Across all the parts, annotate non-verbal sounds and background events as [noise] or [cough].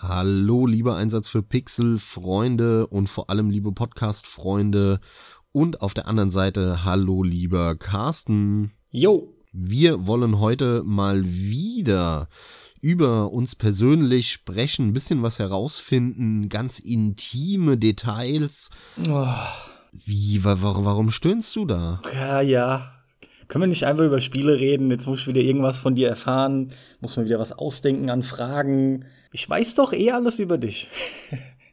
Hallo, lieber Einsatz für Pixel, Freunde und vor allem liebe Podcast-Freunde. Und auf der anderen Seite, hallo, lieber Carsten. Jo. Wir wollen heute mal wieder über uns persönlich sprechen, ein bisschen was herausfinden, ganz intime Details. Oh. Wie, wa warum stöhnst du da? Ja, ja. Können wir nicht einfach über Spiele reden? Jetzt muss ich wieder irgendwas von dir erfahren. Muss mir wieder was ausdenken an Fragen. Ich weiß doch eh alles über dich.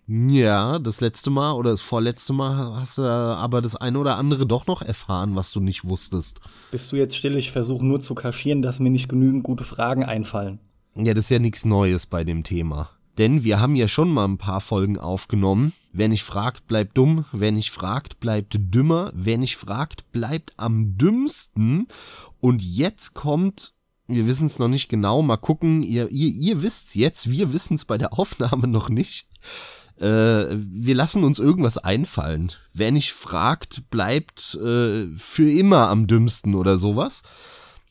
Ja, das letzte Mal oder das vorletzte Mal hast du aber das eine oder andere doch noch erfahren, was du nicht wusstest. Bist du jetzt still? Ich versuche nur zu kaschieren, dass mir nicht genügend gute Fragen einfallen. Ja, das ist ja nichts Neues bei dem Thema. Denn wir haben ja schon mal ein paar Folgen aufgenommen. Wer nicht fragt, bleibt dumm. Wer nicht fragt, bleibt dümmer. Wer nicht fragt, bleibt am dümmsten. Und jetzt kommt, wir wissen es noch nicht genau, mal gucken, ihr, ihr, ihr wisst's jetzt, wir wissen es bei der [laughs] Aufnahme noch nicht äh, wir lassen uns irgendwas einfallen. Wer nicht fragt, bleibt äh, für immer am dümmsten oder sowas.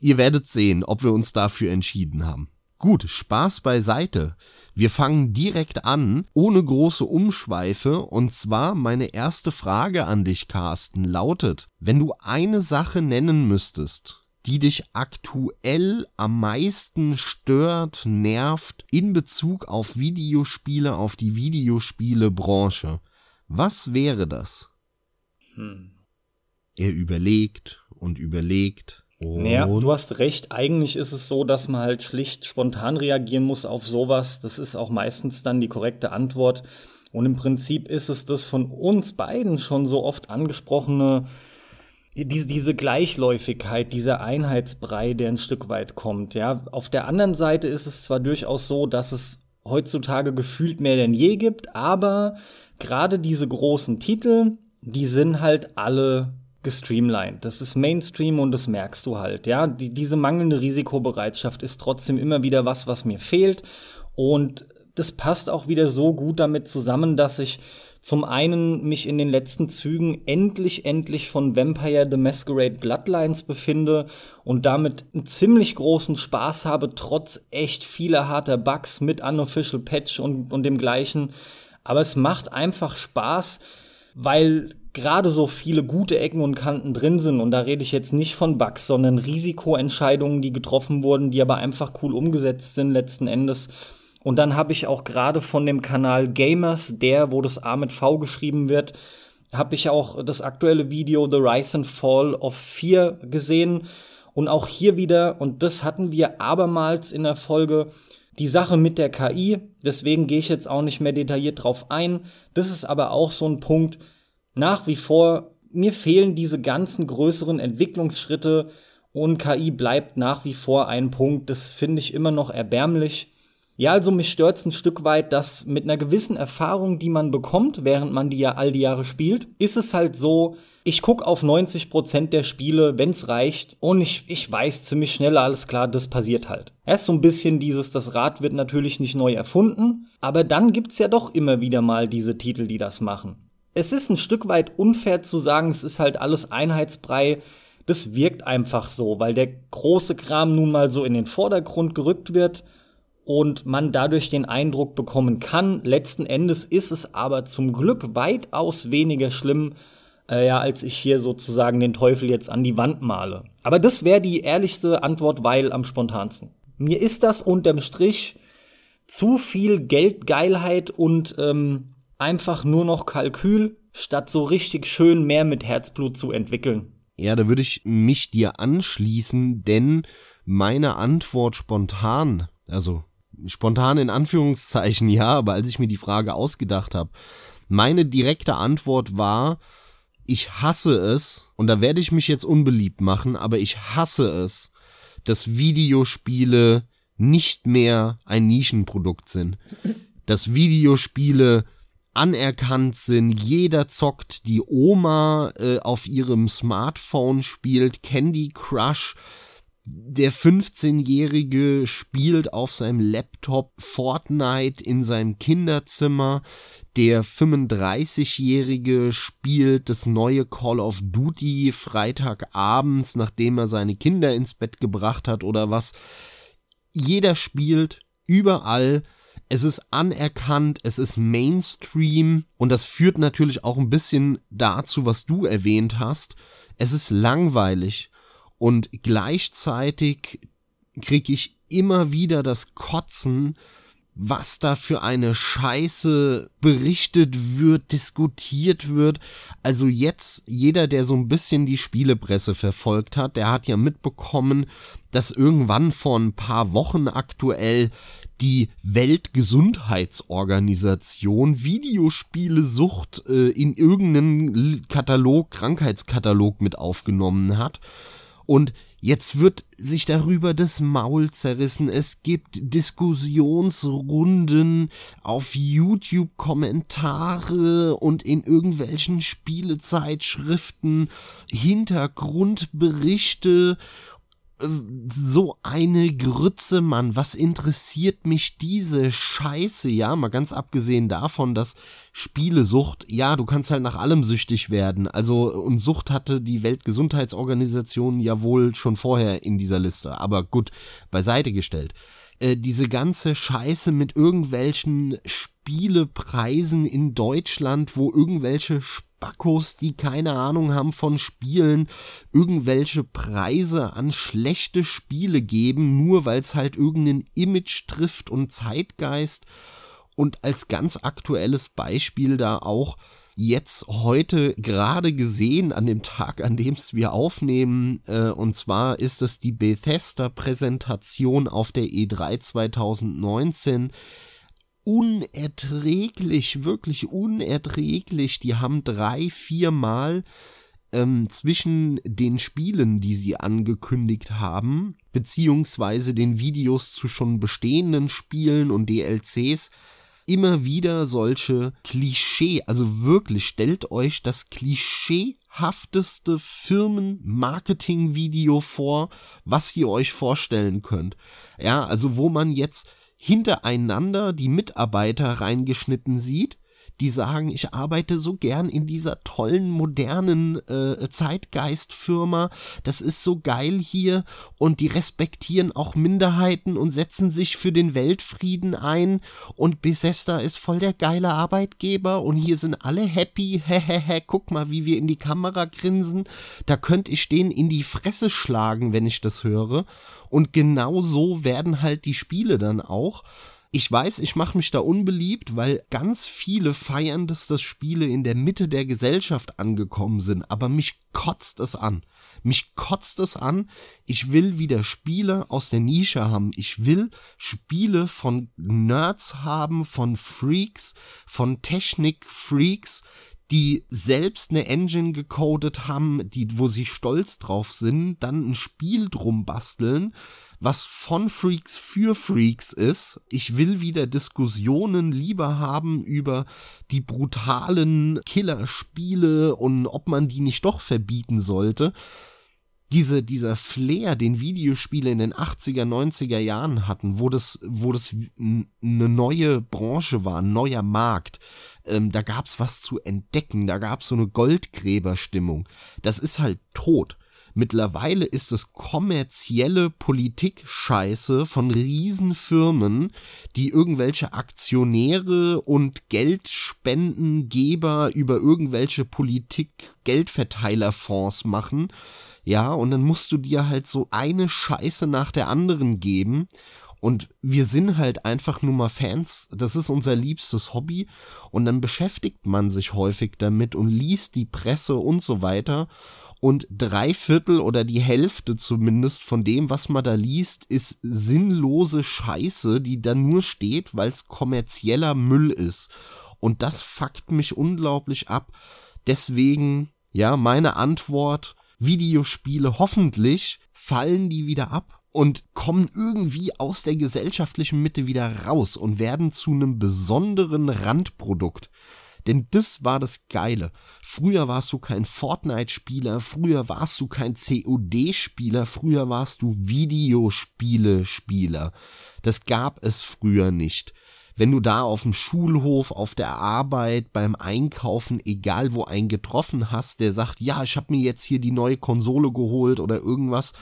Ihr werdet sehen, ob wir uns dafür entschieden haben. Gut, Spaß beiseite. Wir fangen direkt an, ohne große Umschweife, und zwar meine erste Frage an dich, Carsten, lautet, wenn du eine Sache nennen müsstest, die dich aktuell am meisten stört, nervt in Bezug auf Videospiele, auf die Videospielebranche. Was wäre das? Hm. Er überlegt und überlegt. Und ja, du hast recht. Eigentlich ist es so, dass man halt schlicht spontan reagieren muss auf sowas. Das ist auch meistens dann die korrekte Antwort. Und im Prinzip ist es das von uns beiden schon so oft angesprochene diese, diese Gleichläufigkeit, dieser Einheitsbrei, der ein Stück weit kommt. Ja, auf der anderen Seite ist es zwar durchaus so, dass es heutzutage gefühlt mehr denn je gibt, aber gerade diese großen Titel, die sind halt alle gestreamlined. Das ist Mainstream und das merkst du halt. Ja, die, diese mangelnde Risikobereitschaft ist trotzdem immer wieder was, was mir fehlt und das passt auch wieder so gut damit zusammen, dass ich zum einen mich in den letzten Zügen endlich, endlich von Vampire the Masquerade Bloodlines befinde und damit einen ziemlich großen Spaß habe, trotz echt vieler harter Bugs mit Unofficial Patch und, und dem gleichen. Aber es macht einfach Spaß, weil gerade so viele gute Ecken und Kanten drin sind. Und da rede ich jetzt nicht von Bugs, sondern Risikoentscheidungen, die getroffen wurden, die aber einfach cool umgesetzt sind letzten Endes. Und dann habe ich auch gerade von dem Kanal Gamers, der, wo das A mit V geschrieben wird, habe ich auch das aktuelle Video The Rise and Fall of 4 gesehen. Und auch hier wieder, und das hatten wir abermals in der Folge, die Sache mit der KI. Deswegen gehe ich jetzt auch nicht mehr detailliert drauf ein. Das ist aber auch so ein Punkt. Nach wie vor, mir fehlen diese ganzen größeren Entwicklungsschritte und KI bleibt nach wie vor ein Punkt. Das finde ich immer noch erbärmlich. Ja, also mich stört's ein Stück weit, dass mit einer gewissen Erfahrung, die man bekommt, während man die ja all die Jahre spielt, ist es halt so, ich guck auf 90 Prozent der Spiele, wenn's reicht, und ich, ich weiß ziemlich schnell, alles klar, das passiert halt. Erst so ein bisschen dieses, das Rad wird natürlich nicht neu erfunden, aber dann gibt's ja doch immer wieder mal diese Titel, die das machen. Es ist ein Stück weit unfair zu sagen, es ist halt alles Einheitsbrei, das wirkt einfach so, weil der große Kram nun mal so in den Vordergrund gerückt wird und man dadurch den Eindruck bekommen kann. Letzten Endes ist es aber zum Glück weitaus weniger schlimm, äh, ja, als ich hier sozusagen den Teufel jetzt an die Wand male. Aber das wäre die ehrlichste Antwort, weil am spontansten. Mir ist das unterm Strich zu viel Geldgeilheit und ähm, einfach nur noch Kalkül, statt so richtig schön mehr mit Herzblut zu entwickeln. Ja, da würde ich mich dir anschließen, denn meine Antwort spontan, also spontan in Anführungszeichen ja, aber als ich mir die Frage ausgedacht habe, meine direkte Antwort war, ich hasse es, und da werde ich mich jetzt unbeliebt machen, aber ich hasse es, dass Videospiele nicht mehr ein Nischenprodukt sind. Dass Videospiele anerkannt sind, jeder zockt, die Oma äh, auf ihrem Smartphone spielt Candy Crush, der 15-Jährige spielt auf seinem Laptop Fortnite in seinem Kinderzimmer. Der 35-Jährige spielt das neue Call of Duty Freitagabends, nachdem er seine Kinder ins Bett gebracht hat oder was. Jeder spielt überall. Es ist anerkannt, es ist Mainstream und das führt natürlich auch ein bisschen dazu, was du erwähnt hast. Es ist langweilig und gleichzeitig kriege ich immer wieder das Kotzen, was da für eine Scheiße berichtet wird, diskutiert wird. Also jetzt, jeder, der so ein bisschen die Spielepresse verfolgt hat, der hat ja mitbekommen, dass irgendwann vor ein paar Wochen aktuell die Weltgesundheitsorganisation Videospielesucht äh, in irgendeinen Katalog, Krankheitskatalog mit aufgenommen hat. Und jetzt wird sich darüber das Maul zerrissen. Es gibt Diskussionsrunden auf YouTube, Kommentare und in irgendwelchen Spielezeitschriften, Hintergrundberichte so eine Grütze, Mann. Was interessiert mich diese Scheiße? Ja, mal ganz abgesehen davon, dass Spielesucht, ja, du kannst halt nach allem süchtig werden. Also, und Sucht hatte die Weltgesundheitsorganisation ja wohl schon vorher in dieser Liste. Aber gut, beiseite gestellt. Äh, diese ganze Scheiße mit irgendwelchen Spielepreisen in Deutschland, wo irgendwelche Spackos, die keine Ahnung haben von Spielen, irgendwelche Preise an schlechte Spiele geben, nur weil es halt irgendein Image trifft und Zeitgeist. Und als ganz aktuelles Beispiel da auch jetzt heute gerade gesehen an dem Tag, an dem es wir aufnehmen. Äh, und zwar ist es die Bethesda-Präsentation auf der E3 2019 unerträglich, wirklich unerträglich. Die haben drei, viermal ähm, zwischen den Spielen, die sie angekündigt haben, beziehungsweise den Videos zu schon bestehenden Spielen und DLCs, immer wieder solche Klischee, also wirklich stellt euch das klischeehafteste Firmen-Marketing-Video vor, was ihr euch vorstellen könnt. Ja, also wo man jetzt hintereinander die Mitarbeiter reingeschnitten sieht, die sagen, ich arbeite so gern in dieser tollen, modernen äh, Zeitgeistfirma, das ist so geil hier. Und die respektieren auch Minderheiten und setzen sich für den Weltfrieden ein. Und Bethesda ist voll der geile Arbeitgeber. Und hier sind alle happy, [laughs] hehehe, guck mal, wie wir in die Kamera grinsen, da könnte ich denen in die Fresse schlagen, wenn ich das höre. Und genau so werden halt die Spiele dann auch ich weiß, ich mache mich da unbeliebt, weil ganz viele feiern, dass das Spiele in der Mitte der Gesellschaft angekommen sind, aber mich kotzt es an. Mich kotzt es an. Ich will wieder Spiele aus der Nische haben. Ich will Spiele von Nerds haben, von Freaks, von Technik-Freaks, die selbst eine Engine gecodet haben, die, wo sie stolz drauf sind, dann ein Spiel drum basteln was von Freaks für Freaks ist. Ich will wieder Diskussionen lieber haben über die brutalen Killerspiele und ob man die nicht doch verbieten sollte. Diese, dieser Flair, den Videospiele in den 80er, 90er Jahren hatten, wo das, wo das eine neue Branche war, ein neuer Markt, ähm, da gab's was zu entdecken, da gab's so eine Goldgräberstimmung. Das ist halt tot. Mittlerweile ist es kommerzielle Politik-Scheiße von Riesenfirmen, die irgendwelche Aktionäre und Geldspendengeber über irgendwelche Politik-Geldverteilerfonds machen. Ja, und dann musst du dir halt so eine Scheiße nach der anderen geben. Und wir sind halt einfach nur mal Fans. Das ist unser liebstes Hobby. Und dann beschäftigt man sich häufig damit und liest die Presse und so weiter und drei Viertel oder die Hälfte zumindest von dem, was man da liest, ist sinnlose Scheiße, die da nur steht, weil es kommerzieller Müll ist. Und das fuckt mich unglaublich ab. Deswegen, ja, meine Antwort, Videospiele, hoffentlich fallen die wieder ab und kommen irgendwie aus der gesellschaftlichen Mitte wieder raus und werden zu einem besonderen Randprodukt. Denn das war das Geile. Früher warst du kein Fortnite-Spieler, früher warst du kein COD-Spieler, früher warst du Videospiele-Spieler. Das gab es früher nicht. Wenn du da auf dem Schulhof, auf der Arbeit, beim Einkaufen, egal wo einen getroffen hast, der sagt, ja, ich habe mir jetzt hier die neue Konsole geholt oder irgendwas,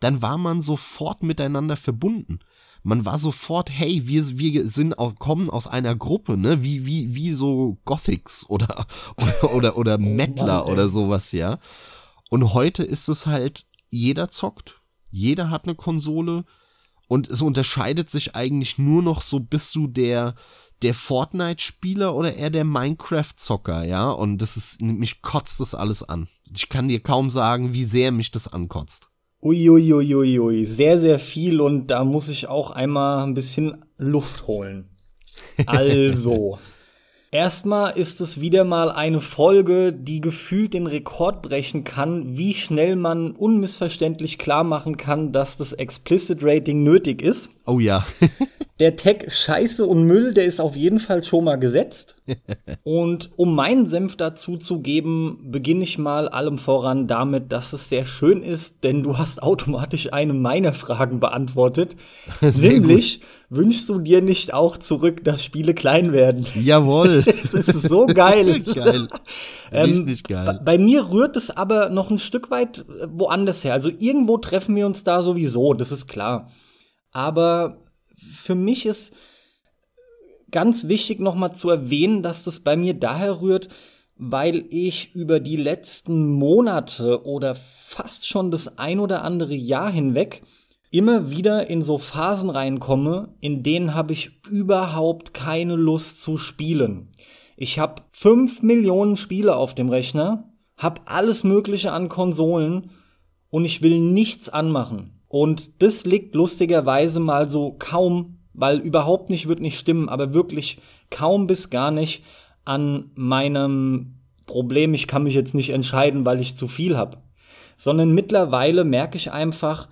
dann war man sofort miteinander verbunden man war sofort, hey, wir, wir sind auch, kommen aus einer Gruppe, ne? Wie, wie, wie so Gothics oder, oder, [laughs] oder, oder oh Mettler oder sowas, ja. Und heute ist es halt, jeder zockt, jeder hat eine Konsole und es unterscheidet sich eigentlich nur noch so, bist du der, der Fortnite-Spieler oder eher der Minecraft-Zocker, ja? Und das ist, mich kotzt das alles an. Ich kann dir kaum sagen, wie sehr mich das ankotzt. Uiuiuiui, ui, ui. sehr, sehr viel und da muss ich auch einmal ein bisschen Luft holen. Also, [laughs] erstmal ist es wieder mal eine Folge, die gefühlt den Rekord brechen kann, wie schnell man unmissverständlich klar machen kann, dass das Explicit Rating nötig ist. Oh ja. [laughs] Der Tag Scheiße und Müll, der ist auf jeden Fall schon mal gesetzt. [laughs] und um meinen Senf dazu zu geben, beginne ich mal allem voran damit, dass es sehr schön ist, denn du hast automatisch eine meiner Fragen beantwortet. [laughs] Nämlich, gut. wünschst du dir nicht auch zurück, dass Spiele klein werden? [laughs] Jawohl. das ist so geil. geil. Ähm, Richtig ähm, geil. Bei mir rührt es aber noch ein Stück weit woanders her. Also irgendwo treffen wir uns da sowieso, das ist klar. Aber für mich ist ganz wichtig nochmal zu erwähnen, dass das bei mir daher rührt, weil ich über die letzten Monate oder fast schon das ein oder andere Jahr hinweg immer wieder in so Phasen reinkomme, in denen habe ich überhaupt keine Lust zu spielen. Ich habe fünf Millionen Spiele auf dem Rechner, habe alles Mögliche an Konsolen und ich will nichts anmachen. Und das liegt lustigerweise mal so kaum, weil überhaupt nicht wird nicht stimmen, aber wirklich kaum bis gar nicht an meinem Problem, ich kann mich jetzt nicht entscheiden, weil ich zu viel habe. Sondern mittlerweile merke ich einfach,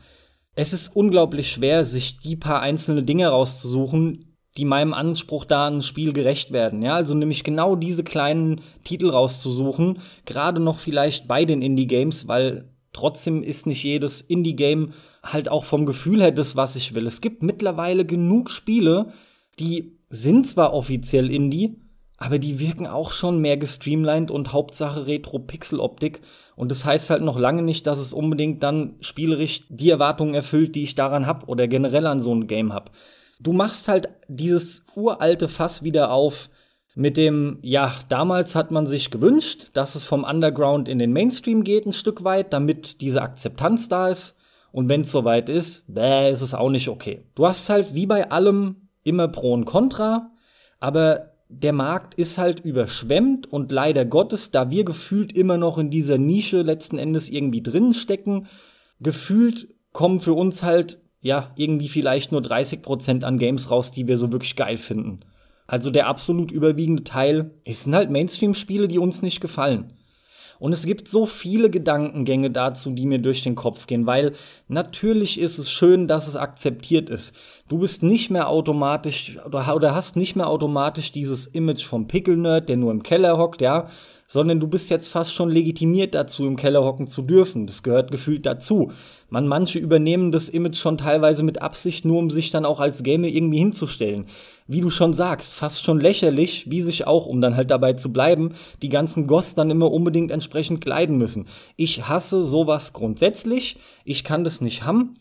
es ist unglaublich schwer, sich die paar einzelne Dinge rauszusuchen, die meinem Anspruch da an Spiel gerecht werden. Ja, also nämlich genau diese kleinen Titel rauszusuchen, gerade noch vielleicht bei den Indie-Games, weil trotzdem ist nicht jedes Indie-Game halt auch vom Gefühl her das, was ich will. Es gibt mittlerweile genug Spiele, die sind zwar offiziell Indie, aber die wirken auch schon mehr gestreamlined und Hauptsache Retro-Pixel-Optik. Und das heißt halt noch lange nicht, dass es unbedingt dann spielerisch die Erwartungen erfüllt, die ich daran hab oder generell an so ein Game hab. Du machst halt dieses uralte Fass wieder auf mit dem, ja, damals hat man sich gewünscht, dass es vom Underground in den Mainstream geht ein Stück weit, damit diese Akzeptanz da ist. Und wenn es soweit ist, bäh, ist es auch nicht okay. Du hast halt wie bei allem immer Pro und Contra, aber der Markt ist halt überschwemmt und leider Gottes, da wir gefühlt immer noch in dieser Nische letzten Endes irgendwie drin stecken, gefühlt kommen für uns halt ja irgendwie vielleicht nur 30% an Games raus, die wir so wirklich geil finden. Also der absolut überwiegende Teil ist halt Mainstream-Spiele, die uns nicht gefallen. Und es gibt so viele Gedankengänge dazu, die mir durch den Kopf gehen, weil natürlich ist es schön, dass es akzeptiert ist. Du bist nicht mehr automatisch oder, hast nicht mehr automatisch dieses Image vom Pickle-Nerd, der nur im Keller hockt, ja, sondern du bist jetzt fast schon legitimiert dazu, im Keller hocken zu dürfen. Das gehört gefühlt dazu. Man, manche übernehmen das Image schon teilweise mit Absicht, nur um sich dann auch als Gamer irgendwie hinzustellen wie du schon sagst, fast schon lächerlich, wie sich auch, um dann halt dabei zu bleiben, die ganzen Goths dann immer unbedingt entsprechend kleiden müssen. Ich hasse sowas grundsätzlich. Ich kann das nicht haben.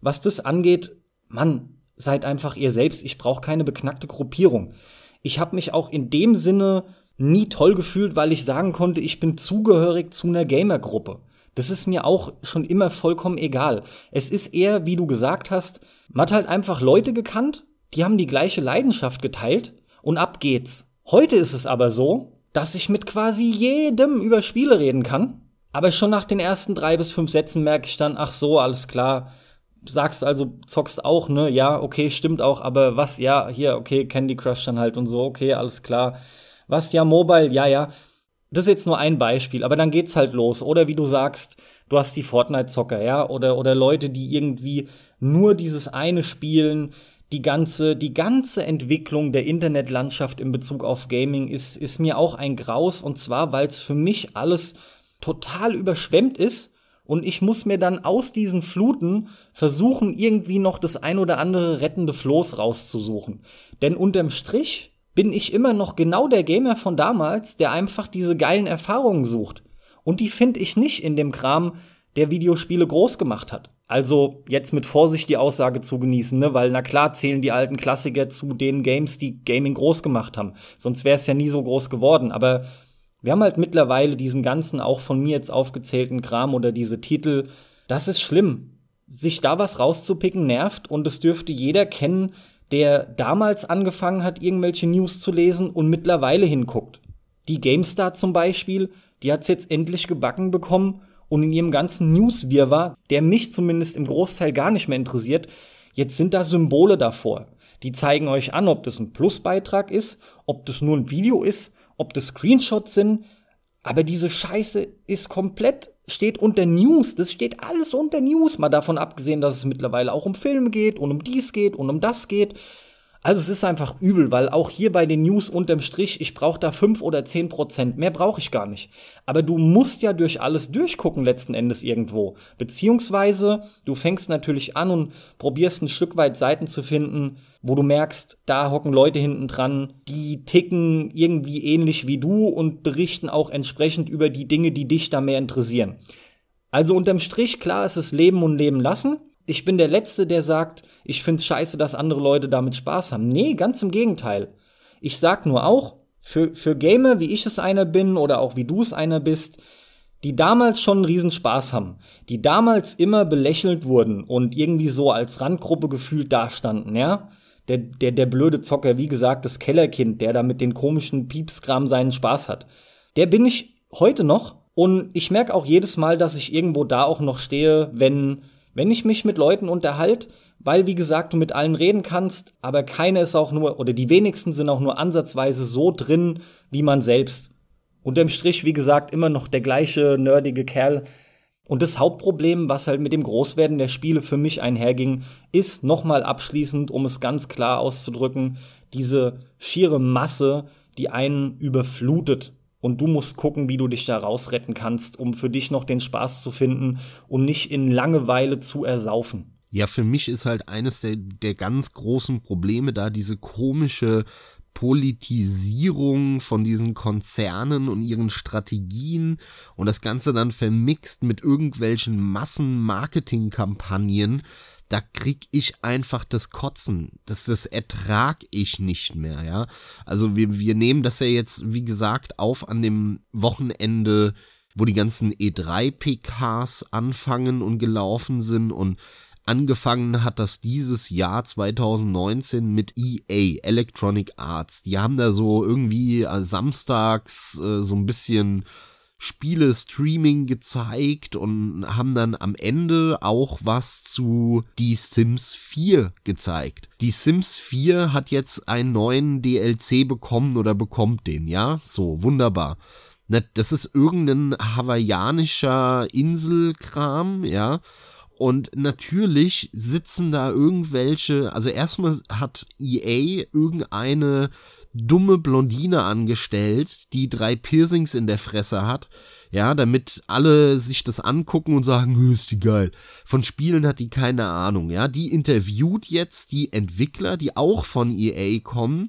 Was das angeht, Mann, seid einfach ihr selbst. Ich brauche keine beknackte Gruppierung. Ich habe mich auch in dem Sinne nie toll gefühlt, weil ich sagen konnte, ich bin zugehörig zu einer Gamergruppe. Das ist mir auch schon immer vollkommen egal. Es ist eher, wie du gesagt hast, man hat halt einfach Leute gekannt die haben die gleiche Leidenschaft geteilt und ab geht's. Heute ist es aber so, dass ich mit quasi jedem über Spiele reden kann. Aber schon nach den ersten drei bis fünf Sätzen merke ich dann, ach so, alles klar. Sagst also, zockst auch, ne? Ja, okay, stimmt auch, aber was, ja, hier, okay, Candy Crush dann halt und so, okay, alles klar. Was, ja, Mobile, ja, ja. Das ist jetzt nur ein Beispiel, aber dann geht's halt los. Oder wie du sagst, du hast die Fortnite-Zocker, ja, oder, oder Leute, die irgendwie nur dieses eine spielen, die ganze, die ganze Entwicklung der Internetlandschaft in Bezug auf Gaming ist, ist mir auch ein Graus. Und zwar, weil es für mich alles total überschwemmt ist. Und ich muss mir dann aus diesen Fluten versuchen, irgendwie noch das ein oder andere rettende Floß rauszusuchen. Denn unterm Strich bin ich immer noch genau der Gamer von damals, der einfach diese geilen Erfahrungen sucht. Und die finde ich nicht in dem Kram, der Videospiele groß gemacht hat. Also jetzt mit Vorsicht die Aussage zu genießen, ne? weil na klar zählen die alten Klassiker zu den Games, die Gaming groß gemacht haben. Sonst wäre es ja nie so groß geworden. Aber wir haben halt mittlerweile diesen ganzen, auch von mir jetzt aufgezählten Kram oder diese Titel. Das ist schlimm. Sich da was rauszupicken nervt und es dürfte jeder kennen, der damals angefangen hat, irgendwelche News zu lesen und mittlerweile hinguckt. Die GameStar zum Beispiel, die hat's jetzt endlich gebacken bekommen und in ihrem ganzen News-Wirrwarr, der mich zumindest im Großteil gar nicht mehr interessiert, jetzt sind da Symbole davor. Die zeigen euch an, ob das ein Plusbeitrag ist, ob das nur ein Video ist, ob das Screenshots sind. Aber diese Scheiße ist komplett, steht unter News. Das steht alles unter News. Mal davon abgesehen, dass es mittlerweile auch um Filme geht und um dies geht und um das geht. Also es ist einfach übel, weil auch hier bei den News unterm Strich, ich brauche da fünf oder zehn Prozent, mehr brauche ich gar nicht. Aber du musst ja durch alles durchgucken letzten Endes irgendwo. Beziehungsweise du fängst natürlich an und probierst ein Stück weit Seiten zu finden, wo du merkst, da hocken Leute hinten dran, die ticken irgendwie ähnlich wie du und berichten auch entsprechend über die Dinge, die dich da mehr interessieren. Also unterm Strich, klar, ist es Leben und Leben lassen ich bin der Letzte, der sagt, ich find's scheiße, dass andere Leute damit Spaß haben. Nee, ganz im Gegenteil. Ich sag nur auch, für, für Gamer, wie ich es einer bin oder auch wie du es einer bist, die damals schon einen Riesenspaß haben, die damals immer belächelt wurden und irgendwie so als Randgruppe gefühlt dastanden, ja. Der, der, der blöde Zocker, wie gesagt, das Kellerkind, der da mit den komischen Piepskram seinen Spaß hat. Der bin ich heute noch und ich merke auch jedes Mal, dass ich irgendwo da auch noch stehe, wenn wenn ich mich mit Leuten unterhalte, weil, wie gesagt, du mit allen reden kannst, aber keiner ist auch nur, oder die wenigsten sind auch nur ansatzweise so drin wie man selbst. Unterm Strich, wie gesagt, immer noch der gleiche nerdige Kerl. Und das Hauptproblem, was halt mit dem Großwerden der Spiele für mich einherging, ist nochmal abschließend, um es ganz klar auszudrücken, diese schiere Masse, die einen überflutet und du musst gucken, wie du dich da rausretten kannst, um für dich noch den Spaß zu finden und nicht in Langeweile zu ersaufen. Ja, für mich ist halt eines der, der ganz großen Probleme da diese komische Politisierung von diesen Konzernen und ihren Strategien und das Ganze dann vermixt mit irgendwelchen Massenmarketingkampagnen, da krieg ich einfach das Kotzen. Das, das ertrag ich nicht mehr, ja. Also wir, wir nehmen das ja jetzt, wie gesagt, auf an dem Wochenende, wo die ganzen E3-PKs anfangen und gelaufen sind und angefangen hat das dieses Jahr 2019 mit EA, Electronic Arts. Die haben da so irgendwie äh, samstags äh, so ein bisschen Spiele-Streaming gezeigt und haben dann am Ende auch was zu Die Sims 4 gezeigt. Die Sims 4 hat jetzt einen neuen DLC bekommen oder bekommt den, ja? So, wunderbar. Das ist irgendein hawaiianischer Inselkram, ja. Und natürlich sitzen da irgendwelche, also erstmal hat EA irgendeine dumme Blondine angestellt, die drei Piercings in der Fresse hat, ja, damit alle sich das angucken und sagen, ist die geil. Von Spielen hat die keine Ahnung, ja. Die interviewt jetzt die Entwickler, die auch von EA kommen,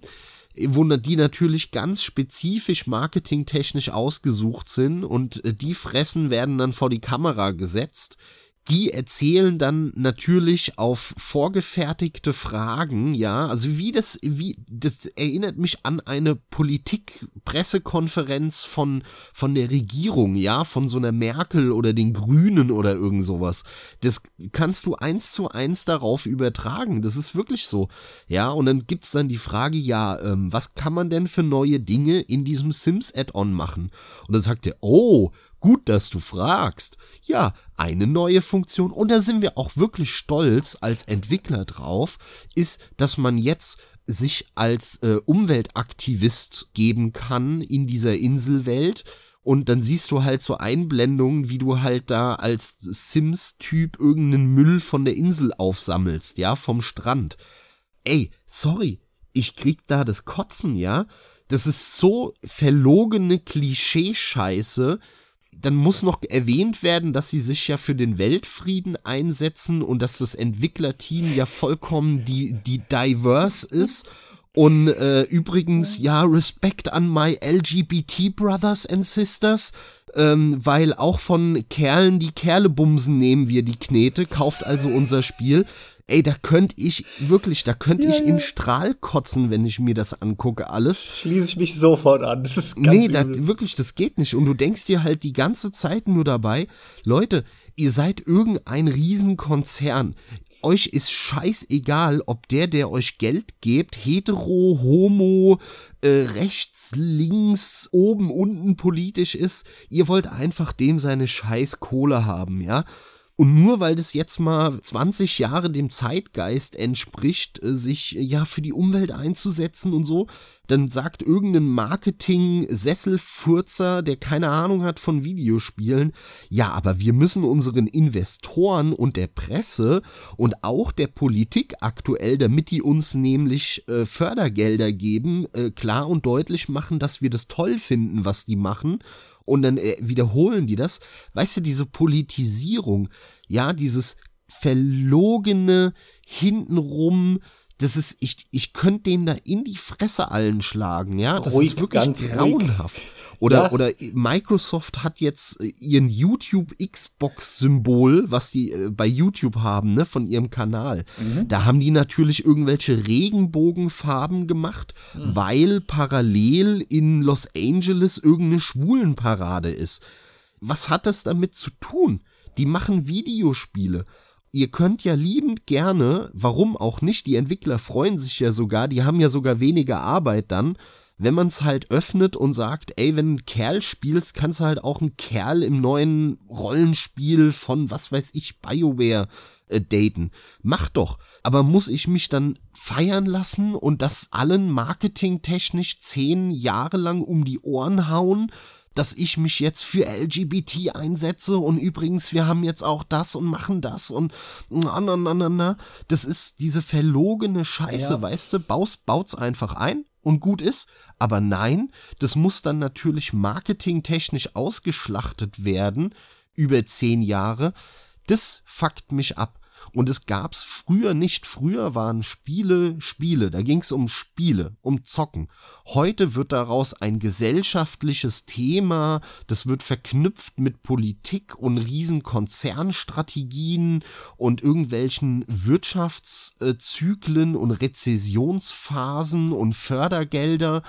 wo die natürlich ganz spezifisch marketingtechnisch ausgesucht sind und äh, die Fressen werden dann vor die Kamera gesetzt die erzählen dann natürlich auf vorgefertigte Fragen, ja, also wie das, wie, das erinnert mich an eine Politik-Pressekonferenz von, von der Regierung, ja, von so einer Merkel oder den Grünen oder irgend sowas. Das kannst du eins zu eins darauf übertragen, das ist wirklich so, ja, und dann gibt's dann die Frage, ja, ähm, was kann man denn für neue Dinge in diesem Sims-Add-on machen? Und dann sagt er, oh, Gut, dass du fragst. Ja, eine neue Funktion, und da sind wir auch wirklich stolz als Entwickler drauf, ist, dass man jetzt sich als äh, Umweltaktivist geben kann in dieser Inselwelt. Und dann siehst du halt so Einblendungen, wie du halt da als Sims-Typ irgendeinen Müll von der Insel aufsammelst, ja, vom Strand. Ey, sorry, ich krieg da das Kotzen, ja. Das ist so verlogene Klischeescheiße, dann muss noch erwähnt werden, dass sie sich ja für den Weltfrieden einsetzen und dass das Entwicklerteam ja vollkommen die, die diverse ist Und äh, übrigens, ja, Respekt an my LGBT Brothers and Sisters, ähm, weil auch von Kerlen, die Kerle bumsen, nehmen wir die Knete, kauft also unser Spiel. Ey, da könnte ich wirklich, da könnte ja, ich ja. in Strahl kotzen, wenn ich mir das angucke, alles. Schließe ich mich sofort an. Das ist ganz nee, da, wirklich, das geht nicht. Und du denkst dir halt die ganze Zeit nur dabei, Leute, ihr seid irgendein Riesenkonzern euch ist scheißegal, ob der, der euch Geld gibt, hetero, homo, äh, rechts, links, oben, unten politisch ist. Ihr wollt einfach dem seine scheiß Kohle haben, ja? Und nur weil das jetzt mal 20 Jahre dem Zeitgeist entspricht, äh, sich ja für die Umwelt einzusetzen und so, dann sagt irgendein Marketing-Sesselfurzer, der keine Ahnung hat von Videospielen, ja, aber wir müssen unseren Investoren und der Presse und auch der Politik aktuell, damit die uns nämlich äh, Fördergelder geben, äh, klar und deutlich machen, dass wir das toll finden, was die machen und dann äh, wiederholen die das. Weißt du, diese Politisierung, ja, dieses verlogene hintenrum, das ist, ich, ich könnte denen da in die Fresse allen schlagen, ja. Das ruhig, ist wirklich grauenhaft. Ruhig. Oder, ja. oder Microsoft hat jetzt äh, ihren YouTube Xbox Symbol, was die äh, bei YouTube haben, ne, von ihrem Kanal. Mhm. Da haben die natürlich irgendwelche Regenbogenfarben gemacht, mhm. weil parallel in Los Angeles irgendeine Schwulenparade ist. Was hat das damit zu tun? Die machen Videospiele ihr könnt ja liebend gerne, warum auch nicht, die Entwickler freuen sich ja sogar, die haben ja sogar weniger Arbeit dann, wenn man es halt öffnet und sagt, ey, wenn einen Kerl spielst, kannst du halt auch einen Kerl im neuen Rollenspiel von, was weiß ich, BioWare äh, daten. Mach doch. Aber muss ich mich dann feiern lassen und das allen marketingtechnisch zehn Jahre lang um die Ohren hauen? Dass ich mich jetzt für LGBT einsetze und übrigens, wir haben jetzt auch das und machen das und na, na, na, na, na. Das ist diese verlogene Scheiße, ja. weißt du, baust, baut's einfach ein und gut ist. Aber nein, das muss dann natürlich marketingtechnisch ausgeschlachtet werden über zehn Jahre. Das fuckt mich ab. Und es gab's früher nicht. Früher waren Spiele Spiele. Da ging's um Spiele, um Zocken. Heute wird daraus ein gesellschaftliches Thema. Das wird verknüpft mit Politik und Riesenkonzernstrategien und irgendwelchen Wirtschaftszyklen und Rezessionsphasen und Fördergelder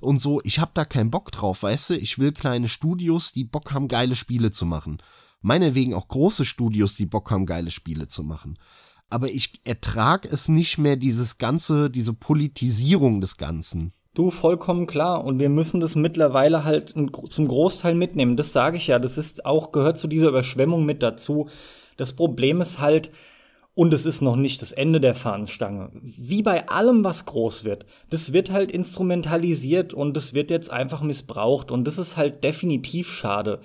und so. Ich hab da keinen Bock drauf, weißt du? Ich will kleine Studios, die Bock haben, geile Spiele zu machen meinetwegen auch große Studios, die Bock haben, geile Spiele zu machen. Aber ich ertrag es nicht mehr, dieses ganze, diese Politisierung des Ganzen. Du, vollkommen klar. Und wir müssen das mittlerweile halt zum Großteil mitnehmen. Das sage ich ja. Das ist auch, gehört zu dieser Überschwemmung mit dazu. Das Problem ist halt, und es ist noch nicht das Ende der Fahnenstange. Wie bei allem, was groß wird. Das wird halt instrumentalisiert und das wird jetzt einfach missbraucht. Und das ist halt definitiv schade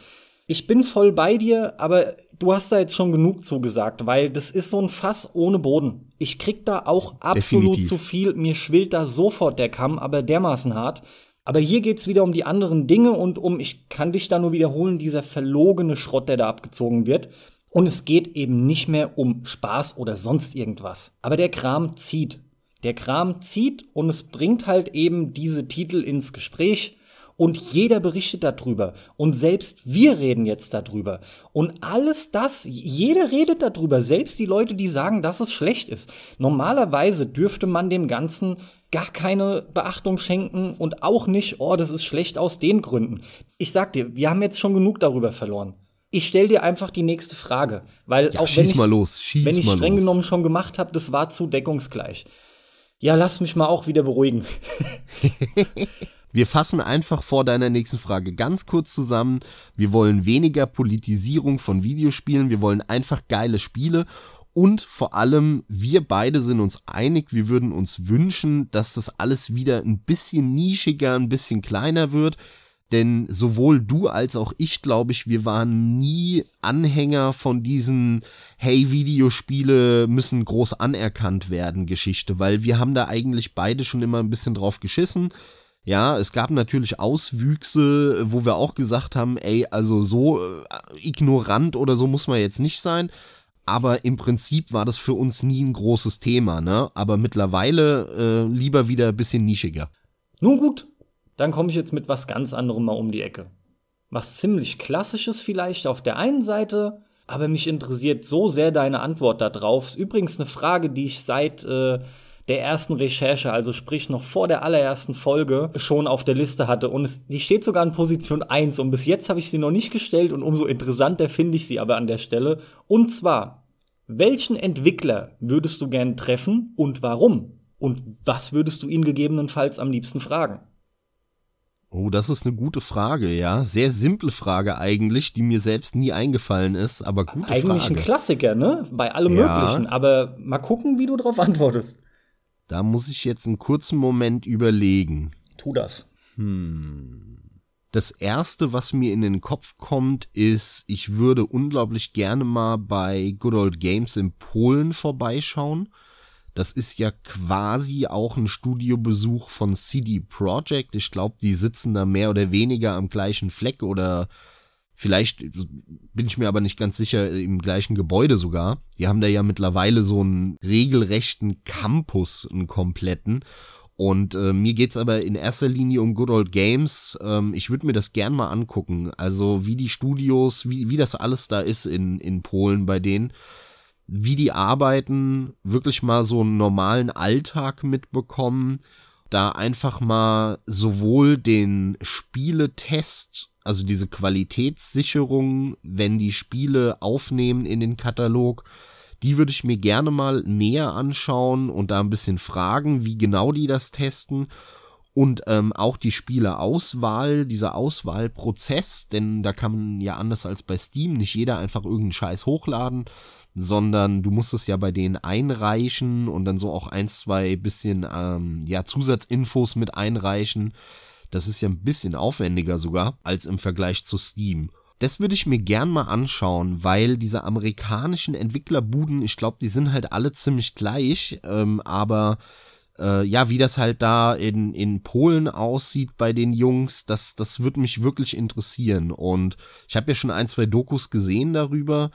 ich bin voll bei dir, aber du hast da jetzt schon genug zugesagt, weil das ist so ein Fass ohne Boden. Ich krieg da auch absolut Definitiv. zu viel. Mir schwillt da sofort der Kamm, aber dermaßen hart. Aber hier geht's wieder um die anderen Dinge und um, ich kann dich da nur wiederholen, dieser verlogene Schrott, der da abgezogen wird. Und es geht eben nicht mehr um Spaß oder sonst irgendwas. Aber der Kram zieht. Der Kram zieht und es bringt halt eben diese Titel ins Gespräch und jeder berichtet darüber und selbst wir reden jetzt darüber und alles das, jeder redet darüber, selbst die Leute, die sagen, dass es schlecht ist. Normalerweise dürfte man dem Ganzen gar keine Beachtung schenken und auch nicht, oh, das ist schlecht aus den Gründen. Ich sag dir, wir haben jetzt schon genug darüber verloren. Ich stell dir einfach die nächste Frage, weil ja, auch wenn ich wenn ich streng los. genommen schon gemacht habe, das war zu deckungsgleich. Ja, lass mich mal auch wieder beruhigen. [laughs] Wir fassen einfach vor deiner nächsten Frage ganz kurz zusammen. Wir wollen weniger Politisierung von Videospielen. Wir wollen einfach geile Spiele. Und vor allem, wir beide sind uns einig, wir würden uns wünschen, dass das alles wieder ein bisschen nischiger, ein bisschen kleiner wird. Denn sowohl du als auch ich, glaube ich, wir waren nie Anhänger von diesen Hey, Videospiele müssen groß anerkannt werden Geschichte, weil wir haben da eigentlich beide schon immer ein bisschen drauf geschissen. Ja, es gab natürlich Auswüchse, wo wir auch gesagt haben, ey, also so äh, ignorant oder so muss man jetzt nicht sein. aber im Prinzip war das für uns nie ein großes Thema, ne? Aber mittlerweile äh, lieber wieder ein bisschen nischiger. Nun gut, dann komme ich jetzt mit was ganz anderem mal um die Ecke. Was ziemlich klassisches vielleicht auf der einen Seite, aber mich interessiert so sehr deine Antwort darauf. Ist übrigens eine Frage, die ich seit äh, der ersten Recherche, also sprich noch vor der allerersten Folge, schon auf der Liste hatte. Und es, die steht sogar in Position 1 und bis jetzt habe ich sie noch nicht gestellt und umso interessanter finde ich sie aber an der Stelle. Und zwar, welchen Entwickler würdest du gern treffen und warum? Und was würdest du ihn gegebenenfalls am liebsten fragen? Oh, das ist eine gute Frage, ja. Sehr simple Frage eigentlich, die mir selbst nie eingefallen ist, aber gute eigentlich Frage. Eigentlich ein Klassiker, ne? Bei allem ja. Möglichen. Aber mal gucken, wie du darauf antwortest. Da muss ich jetzt einen kurzen Moment überlegen. Tu das. Hm. Das erste, was mir in den Kopf kommt, ist, ich würde unglaublich gerne mal bei Good Old Games in Polen vorbeischauen. Das ist ja quasi auch ein Studiobesuch von CD Projekt. Ich glaube, die sitzen da mehr oder weniger am gleichen Fleck oder vielleicht bin ich mir aber nicht ganz sicher im gleichen Gebäude sogar. Die haben da ja mittlerweile so einen regelrechten Campus, einen kompletten. Und äh, mir geht's aber in erster Linie um Good Old Games. Ähm, ich würde mir das gern mal angucken. Also wie die Studios, wie, wie das alles da ist in, in Polen bei denen wie die arbeiten, wirklich mal so einen normalen Alltag mitbekommen, da einfach mal sowohl den Spieletest, also diese Qualitätssicherung, wenn die Spiele aufnehmen in den Katalog, die würde ich mir gerne mal näher anschauen und da ein bisschen fragen, wie genau die das testen und ähm, auch die Spieleauswahl, dieser Auswahlprozess, denn da kann man ja anders als bei Steam nicht jeder einfach irgendeinen Scheiß hochladen, sondern du musst es ja bei denen einreichen und dann so auch ein, zwei bisschen ähm, ja Zusatzinfos mit einreichen. Das ist ja ein bisschen aufwendiger sogar als im Vergleich zu Steam. Das würde ich mir gern mal anschauen, weil diese amerikanischen Entwicklerbuden, ich glaube, die sind halt alle ziemlich gleich, ähm, aber äh, ja, wie das halt da in, in Polen aussieht bei den Jungs, das, das würde mich wirklich interessieren. Und ich habe ja schon ein, zwei Dokus gesehen darüber.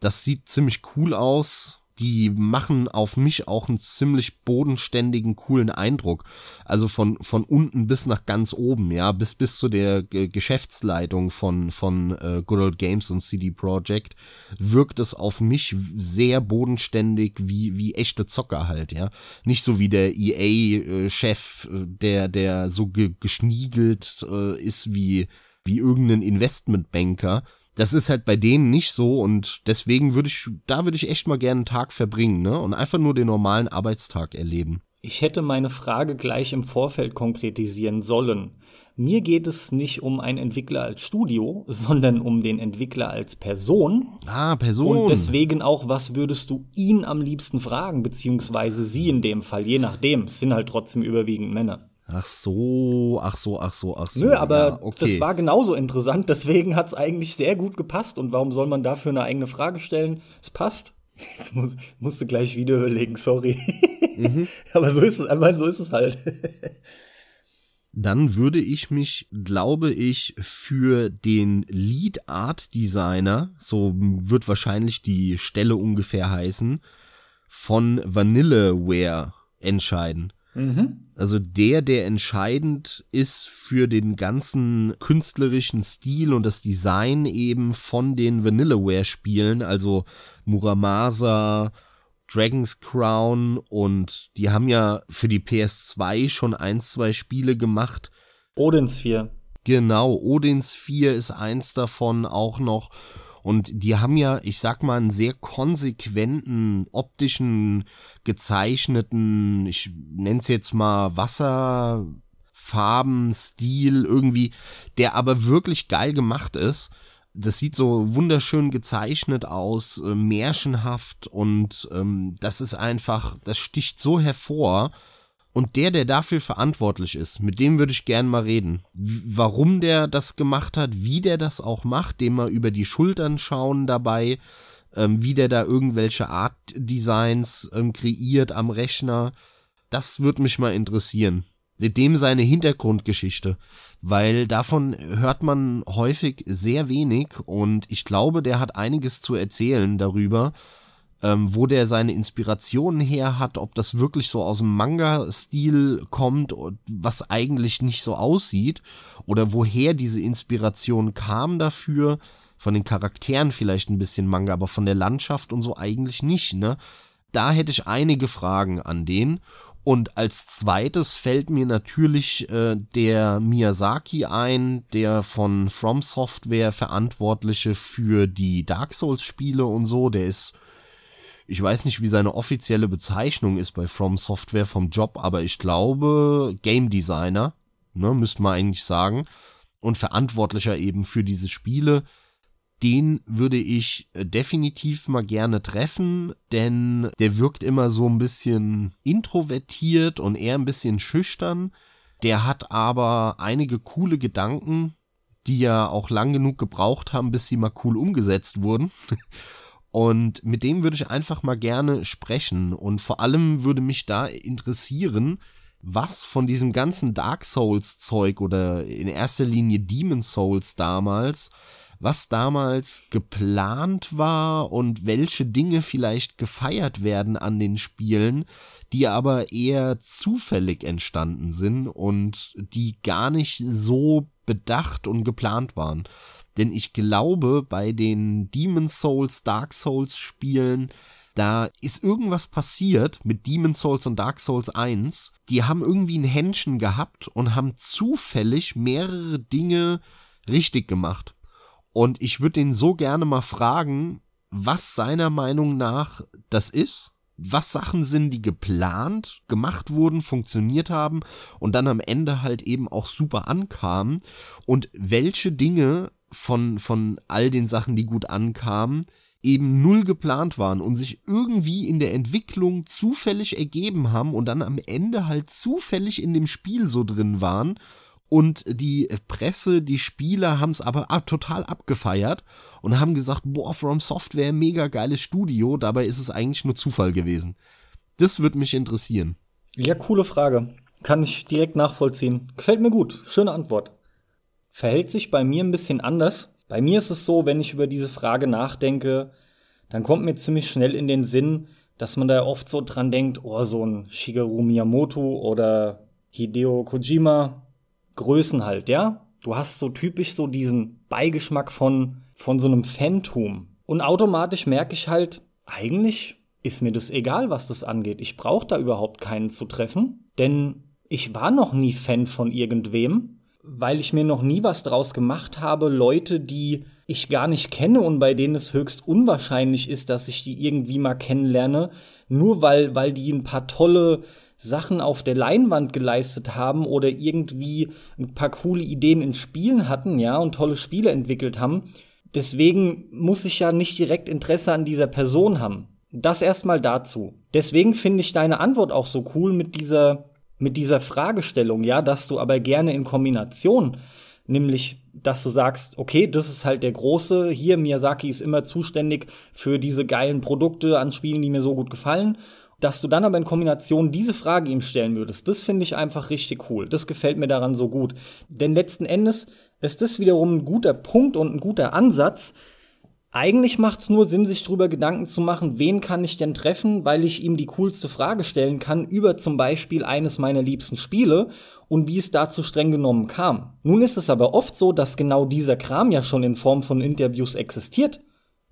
Das sieht ziemlich cool aus. Die machen auf mich auch einen ziemlich bodenständigen, coolen Eindruck. Also von, von unten bis nach ganz oben, ja, bis, bis zu der G Geschäftsleitung von, von äh, Good Old Games und CD Projekt wirkt es auf mich sehr bodenständig, wie, wie echte Zocker halt, ja. Nicht so wie der EA-Chef, äh, der, der so ge geschniegelt äh, ist wie, wie irgendein Investmentbanker, das ist halt bei denen nicht so und deswegen würde ich, da würde ich echt mal gerne einen Tag verbringen, ne? Und einfach nur den normalen Arbeitstag erleben. Ich hätte meine Frage gleich im Vorfeld konkretisieren sollen. Mir geht es nicht um einen Entwickler als Studio, sondern um den Entwickler als Person. Ah, Person. Und deswegen auch, was würdest du ihn am liebsten fragen, beziehungsweise sie in dem Fall, je nachdem. Es sind halt trotzdem überwiegend Männer. Ach so, ach so, ach so, ach so. Nö, aber ja, okay. das war genauso interessant, deswegen hat es eigentlich sehr gut gepasst. Und warum soll man dafür eine eigene Frage stellen? Es passt. Jetzt muss, musste gleich wieder überlegen, sorry. Mhm. [laughs] aber so ist es, einmal so ist es halt. Dann würde ich mich, glaube ich, für den Lead Art Designer, so wird wahrscheinlich die Stelle ungefähr heißen, von Vanillaware entscheiden. Mhm. Also der, der entscheidend ist für den ganzen künstlerischen Stil und das Design eben von den Vanillaware-Spielen, also Muramasa, Dragon's Crown und die haben ja für die PS2 schon ein, zwei Spiele gemacht. Odins 4. Genau, Odins 4 ist eins davon auch noch. Und die haben ja, ich sag mal, einen sehr konsequenten, optischen, gezeichneten, ich nenn's jetzt mal Wasserfarben, Stil irgendwie, der aber wirklich geil gemacht ist. Das sieht so wunderschön gezeichnet aus, äh, märchenhaft und ähm, das ist einfach, das sticht so hervor und der, der dafür verantwortlich ist, mit dem würde ich gern mal reden. Warum der das gemacht hat, wie der das auch macht, dem mal über die Schultern schauen dabei, ähm, wie der da irgendwelche Art-Designs ähm, kreiert am Rechner. Das würde mich mal interessieren. Dem seine Hintergrundgeschichte, weil davon hört man häufig sehr wenig und ich glaube, der hat einiges zu erzählen darüber, ähm, wo der seine Inspirationen her hat, ob das wirklich so aus dem Manga-Stil kommt, was eigentlich nicht so aussieht, oder woher diese Inspiration kam dafür. Von den Charakteren vielleicht ein bisschen Manga, aber von der Landschaft und so eigentlich nicht, ne? Da hätte ich einige Fragen an den. Und als zweites fällt mir natürlich äh, der Miyazaki ein, der von From Software Verantwortliche für die Dark Souls Spiele und so. Der ist, ich weiß nicht, wie seine offizielle Bezeichnung ist bei From Software vom Job, aber ich glaube Game Designer, ne, müsste man eigentlich sagen. Und Verantwortlicher eben für diese Spiele den würde ich äh, definitiv mal gerne treffen, denn der wirkt immer so ein bisschen introvertiert und eher ein bisschen schüchtern. Der hat aber einige coole Gedanken, die ja auch lang genug gebraucht haben, bis sie mal cool umgesetzt wurden. [laughs] Und mit dem würde ich einfach mal gerne sprechen. Und vor allem würde mich da interessieren, was von diesem ganzen Dark Souls Zeug oder in erster Linie Demon Souls damals was damals geplant war und welche Dinge vielleicht gefeiert werden an den Spielen, die aber eher zufällig entstanden sind und die gar nicht so bedacht und geplant waren. Denn ich glaube, bei den Demon Souls, Dark Souls Spielen, da ist irgendwas passiert mit Demon Souls und Dark Souls 1. Die haben irgendwie ein Händchen gehabt und haben zufällig mehrere Dinge richtig gemacht. Und ich würde ihn so gerne mal fragen, was seiner Meinung nach das ist, was Sachen sind, die geplant, gemacht wurden, funktioniert haben und dann am Ende halt eben auch super ankamen und welche Dinge von, von all den Sachen, die gut ankamen, eben null geplant waren und sich irgendwie in der Entwicklung zufällig ergeben haben und dann am Ende halt zufällig in dem Spiel so drin waren und die Presse, die Spieler haben es aber total abgefeiert und haben gesagt, boah, From Software, mega geiles Studio. Dabei ist es eigentlich nur Zufall gewesen. Das würde mich interessieren. Ja, coole Frage. Kann ich direkt nachvollziehen. Gefällt mir gut. Schöne Antwort. Verhält sich bei mir ein bisschen anders. Bei mir ist es so, wenn ich über diese Frage nachdenke, dann kommt mir ziemlich schnell in den Sinn, dass man da oft so dran denkt, oh, so ein Shigeru Miyamoto oder Hideo Kojima, Größen halt, ja? Du hast so typisch so diesen Beigeschmack von, von so einem Phantom. Und automatisch merke ich halt, eigentlich ist mir das egal, was das angeht. Ich brauche da überhaupt keinen zu treffen, denn ich war noch nie Fan von irgendwem, weil ich mir noch nie was draus gemacht habe, Leute, die ich gar nicht kenne und bei denen es höchst unwahrscheinlich ist, dass ich die irgendwie mal kennenlerne, nur weil, weil die ein paar tolle Sachen auf der Leinwand geleistet haben oder irgendwie ein paar coole Ideen in Spielen hatten, ja, und tolle Spiele entwickelt haben. Deswegen muss ich ja nicht direkt Interesse an dieser Person haben. Das erstmal dazu. Deswegen finde ich deine Antwort auch so cool mit dieser, mit dieser Fragestellung, ja, dass du aber gerne in Kombination, nämlich, dass du sagst, okay, das ist halt der große, hier Miyazaki ist immer zuständig für diese geilen Produkte an Spielen, die mir so gut gefallen dass du dann aber in Kombination diese Frage ihm stellen würdest, das finde ich einfach richtig cool. Das gefällt mir daran so gut. Denn letzten Endes ist das wiederum ein guter Punkt und ein guter Ansatz. Eigentlich macht es nur Sinn, sich darüber Gedanken zu machen, wen kann ich denn treffen, weil ich ihm die coolste Frage stellen kann über zum Beispiel eines meiner liebsten Spiele und wie es dazu streng genommen kam. Nun ist es aber oft so, dass genau dieser Kram ja schon in Form von Interviews existiert.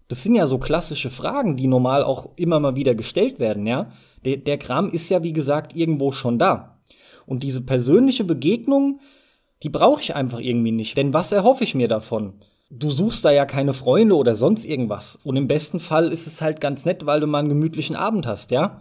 Das sind ja so klassische Fragen, die normal auch immer mal wieder gestellt werden, ja. Der, der Kram ist ja, wie gesagt, irgendwo schon da. Und diese persönliche Begegnung, die brauche ich einfach irgendwie nicht. Denn was erhoffe ich mir davon? Du suchst da ja keine Freunde oder sonst irgendwas. Und im besten Fall ist es halt ganz nett, weil du mal einen gemütlichen Abend hast, ja?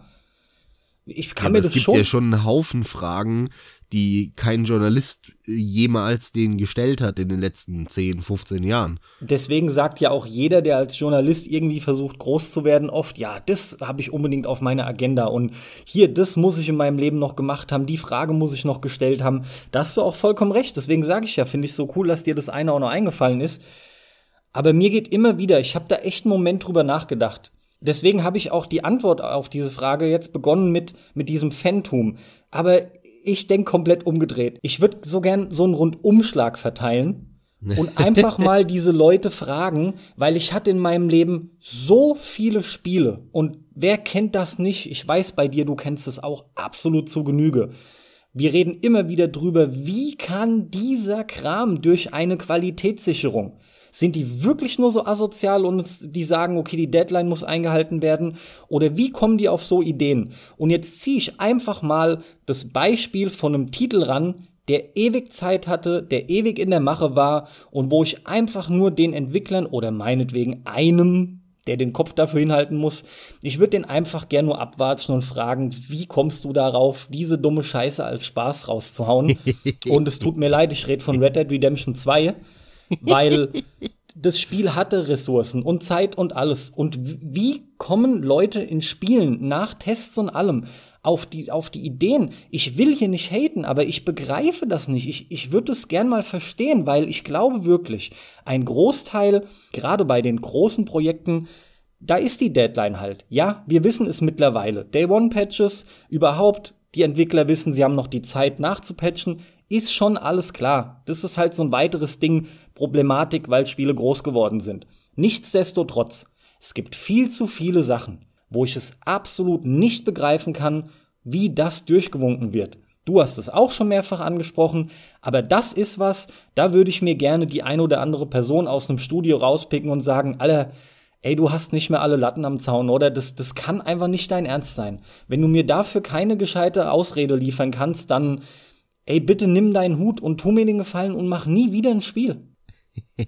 Ich kann ja, mir das schon. Es gibt ja schon einen Haufen Fragen, die kein Journalist jemals den gestellt hat in den letzten 10, 15 Jahren. Deswegen sagt ja auch jeder, der als Journalist irgendwie versucht groß zu werden, oft, ja, das habe ich unbedingt auf meiner Agenda und hier, das muss ich in meinem Leben noch gemacht haben, die Frage muss ich noch gestellt haben. Da hast du auch vollkommen recht. Deswegen sage ich ja, finde ich so cool, dass dir das eine auch noch eingefallen ist. Aber mir geht immer wieder, ich habe da echt einen Moment drüber nachgedacht. Deswegen habe ich auch die Antwort auf diese Frage jetzt begonnen mit, mit diesem Phantom. Aber ich denke komplett umgedreht. Ich würde so gern so einen Rundumschlag verteilen und [laughs] einfach mal diese Leute fragen, weil ich hatte in meinem Leben so viele Spiele und wer kennt das nicht? Ich weiß bei dir, du kennst es auch absolut zu Genüge. Wir reden immer wieder drüber, wie kann dieser Kram durch eine Qualitätssicherung sind die wirklich nur so asozial und die sagen, okay, die Deadline muss eingehalten werden? Oder wie kommen die auf so Ideen? Und jetzt ziehe ich einfach mal das Beispiel von einem Titel ran, der ewig Zeit hatte, der ewig in der Mache war und wo ich einfach nur den Entwicklern oder meinetwegen einem, der den Kopf dafür hinhalten muss, ich würde den einfach gern nur abwatschen und fragen, wie kommst du darauf, diese dumme Scheiße als Spaß rauszuhauen? [laughs] und es tut mir leid, ich rede von Red Dead Redemption 2, weil das Spiel hatte Ressourcen und Zeit und alles. Und wie kommen Leute in Spielen nach Tests und allem auf die, auf die Ideen. Ich will hier nicht haten, aber ich begreife das nicht. Ich, ich würde es gern mal verstehen, weil ich glaube wirklich, ein Großteil, gerade bei den großen Projekten, da ist die Deadline halt. Ja, wir wissen es mittlerweile. Day One Patches, überhaupt, die Entwickler wissen, sie haben noch die Zeit nachzupatchen, ist schon alles klar. Das ist halt so ein weiteres Ding, Problematik, weil Spiele groß geworden sind. Nichtsdestotrotz, es gibt viel zu viele Sachen, wo ich es absolut nicht begreifen kann, wie das durchgewunken wird. Du hast es auch schon mehrfach angesprochen, aber das ist was, da würde ich mir gerne die ein oder andere Person aus einem Studio rauspicken und sagen, Alter, ey, du hast nicht mehr alle Latten am Zaun, oder? Das, das kann einfach nicht dein Ernst sein. Wenn du mir dafür keine gescheite Ausrede liefern kannst, dann, ey, bitte nimm deinen Hut und tu mir den Gefallen und mach nie wieder ein Spiel. [laughs]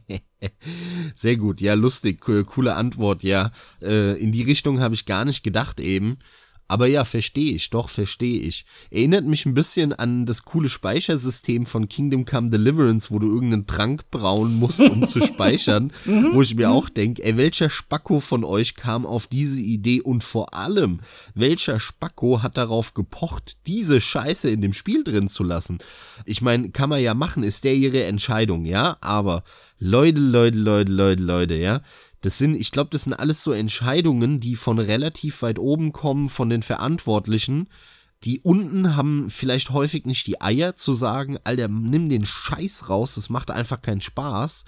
Sehr gut, ja, lustig, coole Antwort, ja. Äh, in die Richtung habe ich gar nicht gedacht eben. Aber ja, verstehe ich, doch, verstehe ich. Erinnert mich ein bisschen an das coole Speichersystem von Kingdom Come Deliverance, wo du irgendeinen Trank brauen musst, um zu [laughs] speichern. Mhm. wo ich mir auch denke, ey, welcher Spacko von euch kam auf diese Idee und vor allem, welcher Spacko hat darauf gepocht, diese Scheiße in dem Spiel drin zu lassen? Ich meine, kann man ja machen, ist der ihre Entscheidung, ja? Aber Leute, Leute, Leute, Leute, Leute, ja? Das sind, ich glaube, das sind alles so Entscheidungen, die von relativ weit oben kommen, von den Verantwortlichen. Die unten haben vielleicht häufig nicht die Eier zu sagen, Alter, nimm den Scheiß raus, das macht einfach keinen Spaß.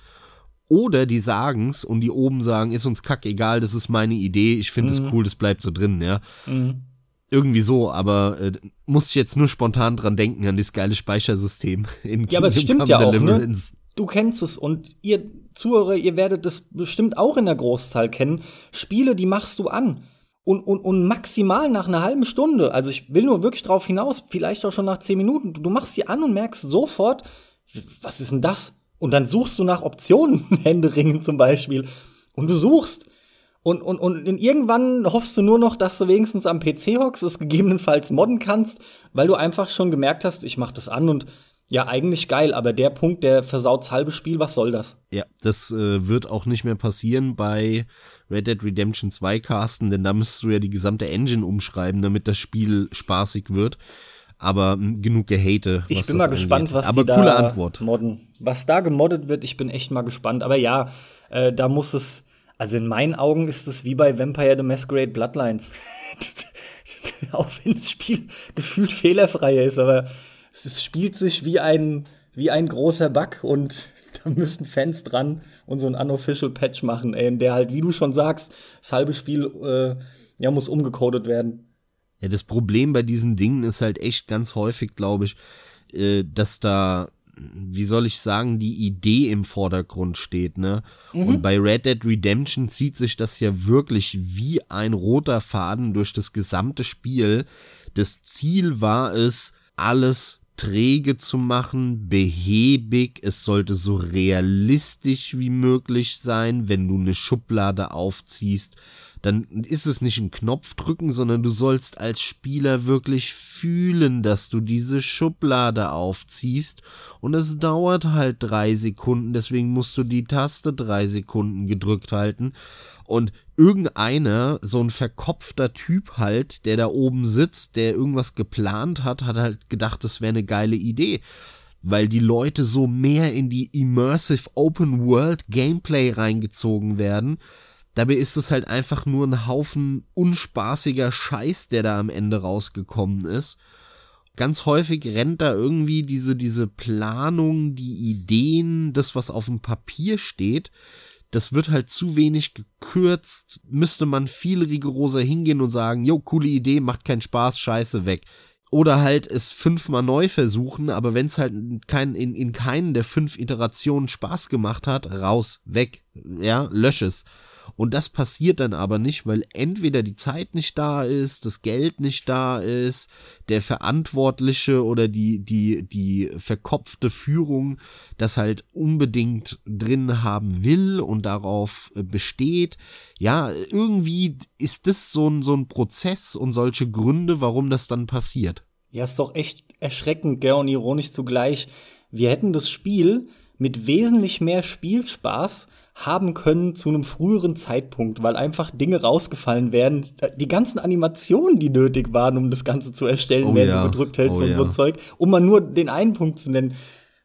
Oder die sagen's und die oben sagen, ist uns kack egal, das ist meine Idee, ich finde es mhm. cool, das bleibt so drin, ja. Mhm. Irgendwie so, aber äh, muss ich jetzt nur spontan dran denken an das geile Speichersystem in Ja, aber es stimmt ja auch, ne? Du kennst es und ihr Zuhörer, ihr werdet das bestimmt auch in der Großzahl kennen. Spiele, die machst du an. Und, und, und maximal nach einer halben Stunde, also ich will nur wirklich drauf hinaus, vielleicht auch schon nach zehn Minuten, du machst sie an und merkst sofort, was ist denn das? Und dann suchst du nach Optionen, [laughs] Händeringen zum Beispiel. Und du suchst. Und, und, und irgendwann hoffst du nur noch, dass du wenigstens am PC hockst, es gegebenenfalls modden kannst, weil du einfach schon gemerkt hast, ich mach das an und ja, eigentlich geil, aber der Punkt, der versaut halbe Spiel, was soll das? Ja, das äh, wird auch nicht mehr passieren bei Red Dead Redemption 2 Casten, denn da müsstest du ja die gesamte Engine umschreiben, damit das Spiel spaßig wird. Aber mh, genug Gehate. Ich bin mal angeht. gespannt, was aber die coole da Antwort. modden. Was da gemoddet wird, ich bin echt mal gespannt. Aber ja, äh, da muss es, also in meinen Augen ist es wie bei Vampire the Masquerade Bloodlines. [laughs] Auch wenn das Spiel gefühlt fehlerfrei ist, aber es spielt sich wie ein, wie ein großer Bug und [laughs] da müssen Fans dran und so ein unofficial Patch machen, ey, der halt, wie du schon sagst, das halbe Spiel äh, ja, muss umgecodet werden. Ja, das Problem bei diesen Dingen ist halt echt ganz häufig, glaube ich, äh, dass da, wie soll ich sagen, die Idee im Vordergrund steht, ne? Mhm. Und bei Red Dead Redemption zieht sich das ja wirklich wie ein roter Faden durch das gesamte Spiel. Das Ziel war es, alles träge zu machen, behäbig, es sollte so realistisch wie möglich sein, wenn du eine Schublade aufziehst, dann ist es nicht ein Knopf drücken, sondern du sollst als Spieler wirklich fühlen, dass du diese Schublade aufziehst. Und es dauert halt drei Sekunden, deswegen musst du die Taste drei Sekunden gedrückt halten. Und irgendeiner, so ein verkopfter Typ halt, der da oben sitzt, der irgendwas geplant hat, hat halt gedacht, das wäre eine geile Idee weil die Leute so mehr in die immersive Open World Gameplay reingezogen werden, Dabei ist es halt einfach nur ein Haufen unspaßiger Scheiß, der da am Ende rausgekommen ist. Ganz häufig rennt da irgendwie diese, diese Planung, die Ideen, das, was auf dem Papier steht, das wird halt zu wenig gekürzt, müsste man viel rigoroser hingehen und sagen, jo, coole Idee, macht keinen Spaß, scheiße, weg. Oder halt es fünfmal neu versuchen, aber wenn es halt kein, in, in keinen der fünf Iterationen Spaß gemacht hat, raus, weg, ja, lösch es. Und das passiert dann aber nicht, weil entweder die Zeit nicht da ist, das Geld nicht da ist, der Verantwortliche oder die, die, die verkopfte Führung das halt unbedingt drin haben will und darauf äh, besteht. Ja, irgendwie ist das so ein, so ein Prozess und solche Gründe, warum das dann passiert. Ja, ist doch echt erschreckend, gell, und ironisch zugleich. Wir hätten das Spiel mit wesentlich mehr Spielspaß haben können zu einem früheren Zeitpunkt, weil einfach Dinge rausgefallen wären. Die ganzen Animationen, die nötig waren, um das Ganze zu erstellen, oh, während ja. du gedrückt hältst oh, und ja. so Zeug, um mal nur den einen Punkt zu nennen.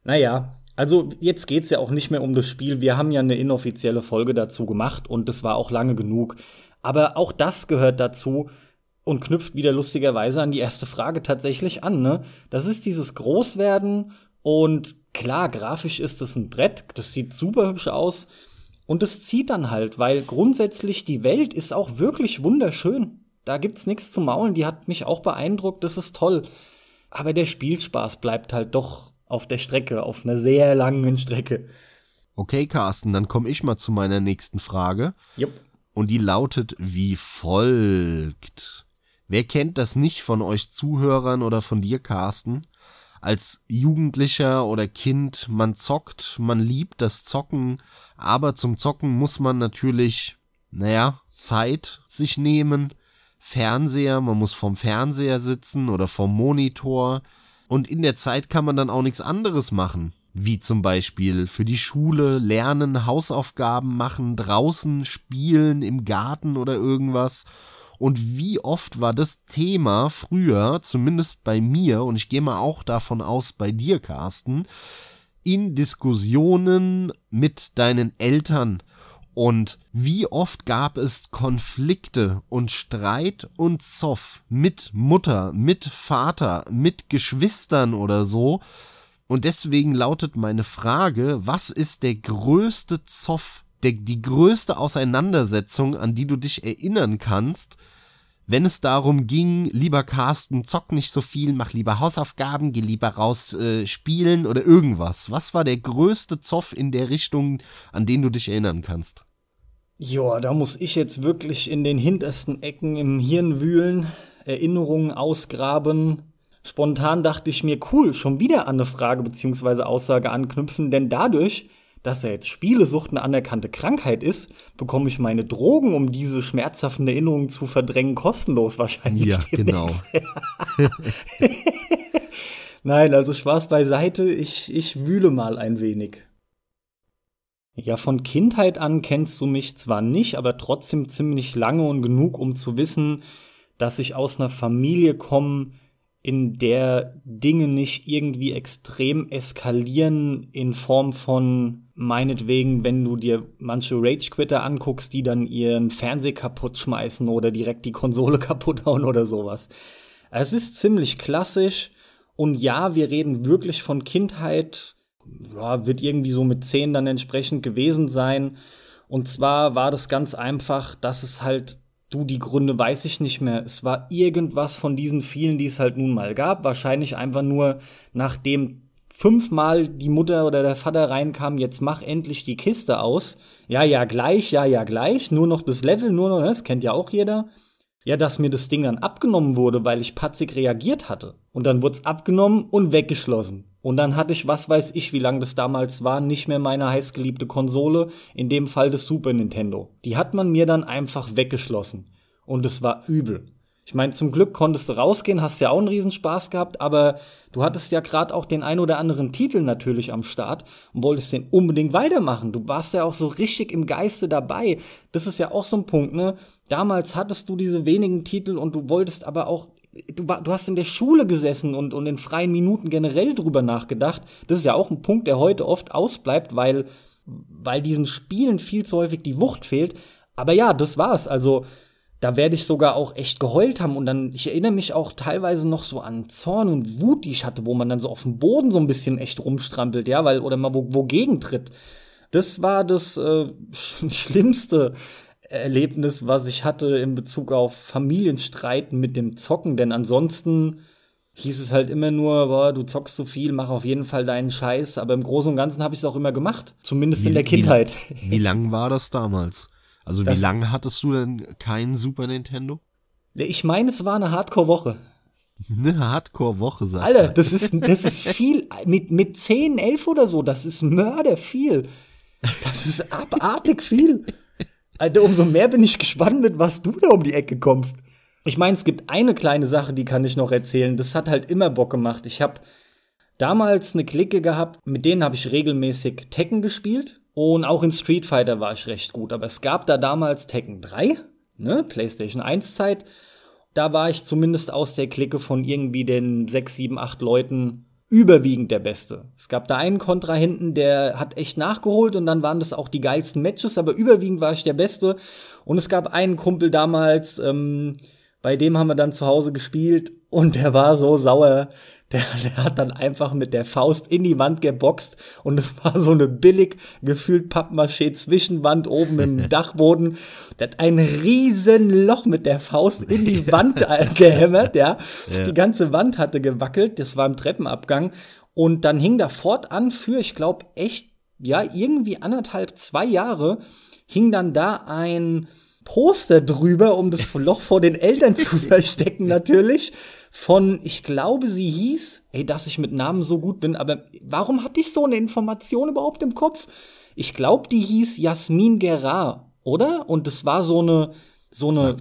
Naja, also jetzt geht's ja auch nicht mehr um das Spiel. Wir haben ja eine inoffizielle Folge dazu gemacht und das war auch lange genug. Aber auch das gehört dazu und knüpft wieder lustigerweise an die erste Frage tatsächlich an. Ne? Das ist dieses Großwerden und klar, grafisch ist es ein Brett, das sieht super hübsch aus. Und es zieht dann halt, weil grundsätzlich die Welt ist auch wirklich wunderschön. Da gibt's nichts zu maulen, die hat mich auch beeindruckt, das ist toll. Aber der Spielspaß bleibt halt doch auf der Strecke, auf einer sehr langen Strecke. Okay, Carsten, dann komme ich mal zu meiner nächsten Frage. Jupp. Und die lautet wie folgt. Wer kennt das nicht von euch Zuhörern oder von dir, Carsten? Als Jugendlicher oder Kind, man zockt, man liebt das Zocken, aber zum Zocken muss man natürlich, naja, Zeit sich nehmen, Fernseher, man muss vorm Fernseher sitzen oder vorm Monitor. Und in der Zeit kann man dann auch nichts anderes machen, wie zum Beispiel für die Schule lernen, Hausaufgaben machen, draußen spielen, im Garten oder irgendwas und wie oft war das Thema früher, zumindest bei mir, und ich gehe mal auch davon aus bei dir, Carsten, in Diskussionen mit deinen Eltern. Und wie oft gab es Konflikte und Streit und Zoff mit Mutter, mit Vater, mit Geschwistern oder so. Und deswegen lautet meine Frage, was ist der größte Zoff, der, die größte Auseinandersetzung, an die du dich erinnern kannst, wenn es darum ging, lieber Carsten, zock nicht so viel, mach lieber Hausaufgaben, geh lieber raus äh, spielen oder irgendwas. Was war der größte Zoff in der Richtung, an den du dich erinnern kannst? Ja, da muss ich jetzt wirklich in den hintersten Ecken im Hirn wühlen, Erinnerungen ausgraben. Spontan dachte ich mir, cool, schon wieder an eine Frage bzw. Aussage anknüpfen, denn dadurch dass er jetzt Spielesucht eine anerkannte Krankheit ist, bekomme ich meine Drogen, um diese schmerzhaften Erinnerungen zu verdrängen, kostenlos wahrscheinlich. Ja, genau. [laughs] Nein, also Spaß beiseite, ich, ich wühle mal ein wenig. Ja, von Kindheit an kennst du mich zwar nicht, aber trotzdem ziemlich lange und genug, um zu wissen, dass ich aus einer Familie komme, in der Dinge nicht irgendwie extrem eskalieren in Form von meinetwegen, wenn du dir manche Rage-Quitter anguckst, die dann ihren Fernseher kaputt schmeißen oder direkt die Konsole [laughs] kaputt hauen oder sowas. Es ist ziemlich klassisch und ja, wir reden wirklich von Kindheit, ja, wird irgendwie so mit zehn dann entsprechend gewesen sein. Und zwar war das ganz einfach, dass es halt Du, die Gründe weiß ich nicht mehr. Es war irgendwas von diesen vielen, die es halt nun mal gab. Wahrscheinlich einfach nur, nachdem fünfmal die Mutter oder der Vater reinkam, jetzt mach endlich die Kiste aus. Ja, ja, gleich, ja, ja, gleich. Nur noch das Level, nur noch, das kennt ja auch jeder. Ja, dass mir das Ding dann abgenommen wurde, weil ich patzig reagiert hatte. Und dann wurde es abgenommen und weggeschlossen. Und dann hatte ich, was weiß ich, wie lange das damals war, nicht mehr meine heißgeliebte Konsole, in dem Fall das Super Nintendo. Die hat man mir dann einfach weggeschlossen. Und es war übel. Ich meine, zum Glück konntest du rausgehen, hast ja auch einen Riesenspaß gehabt, aber du hattest ja gerade auch den ein oder anderen Titel natürlich am Start und wolltest den unbedingt weitermachen. Du warst ja auch so richtig im Geiste dabei. Das ist ja auch so ein Punkt, ne? Damals hattest du diese wenigen Titel und du wolltest aber auch du, du hast in der Schule gesessen und, und in freien Minuten generell drüber nachgedacht. Das ist ja auch ein Punkt, der heute oft ausbleibt, weil, weil diesen Spielen viel zu häufig die Wucht fehlt. Aber ja, das war's. Also, da werde ich sogar auch echt geheult haben. Und dann, ich erinnere mich auch teilweise noch so an Zorn und Wut, die ich hatte, wo man dann so auf dem Boden so ein bisschen echt rumstrampelt, ja, weil, oder mal wo, wogegen tritt. Das war das äh, [laughs] schlimmste Erlebnis, was ich hatte in Bezug auf Familienstreiten mit dem Zocken, denn ansonsten hieß es halt immer nur, boah, du zockst so viel, mach auf jeden Fall deinen Scheiß, aber im Großen und Ganzen habe ich es auch immer gemacht, zumindest wie, in der Kindheit. Wie, wie lang war das damals? Also das, wie lange hattest du denn kein Super Nintendo? Ich meine, es war eine Hardcore-Woche. [laughs] Eine Hardcore-Woche, sagt Alter, das ist, das ist [laughs] viel. Mit, mit 10, 11 oder so, das ist Mörder viel. Das ist abartig viel. Alter, umso mehr bin ich gespannt, mit was du da um die Ecke kommst. Ich meine, es gibt eine kleine Sache, die kann ich noch erzählen. Das hat halt immer Bock gemacht. Ich habe damals eine Clique gehabt, mit denen habe ich regelmäßig Tekken gespielt. Und auch in Street Fighter war ich recht gut. Aber es gab da damals Tekken 3, ne, PlayStation 1 Zeit. Da war ich zumindest aus der Clique von irgendwie den 6, 7, 8 Leuten überwiegend der Beste. Es gab da einen Kontrahenten, der hat echt nachgeholt und dann waren das auch die geilsten Matches, aber überwiegend war ich der Beste. Und es gab einen Kumpel damals, ähm, bei dem haben wir dann zu Hause gespielt und der war so sauer, der, der hat dann einfach mit der Faust in die Wand geboxt und es war so eine billig gefühlt Pappmaché Zwischenwand oben im [laughs] Dachboden. Der hat ein riesen Loch mit der Faust in die Wand [laughs] gehämmert, ja. ja. Die ganze Wand hatte gewackelt, das war im Treppenabgang und dann hing da fortan für, ich glaube, echt, ja, irgendwie anderthalb, zwei Jahre hing dann da ein Poster drüber, um das Loch vor den Eltern zu [laughs] verstecken natürlich von, ich glaube, sie hieß, ey, dass ich mit Namen so gut bin, aber warum habe ich so eine Information überhaupt im Kopf? Ich glaube, die hieß Jasmin Gerard, oder? Und das war so eine, so eine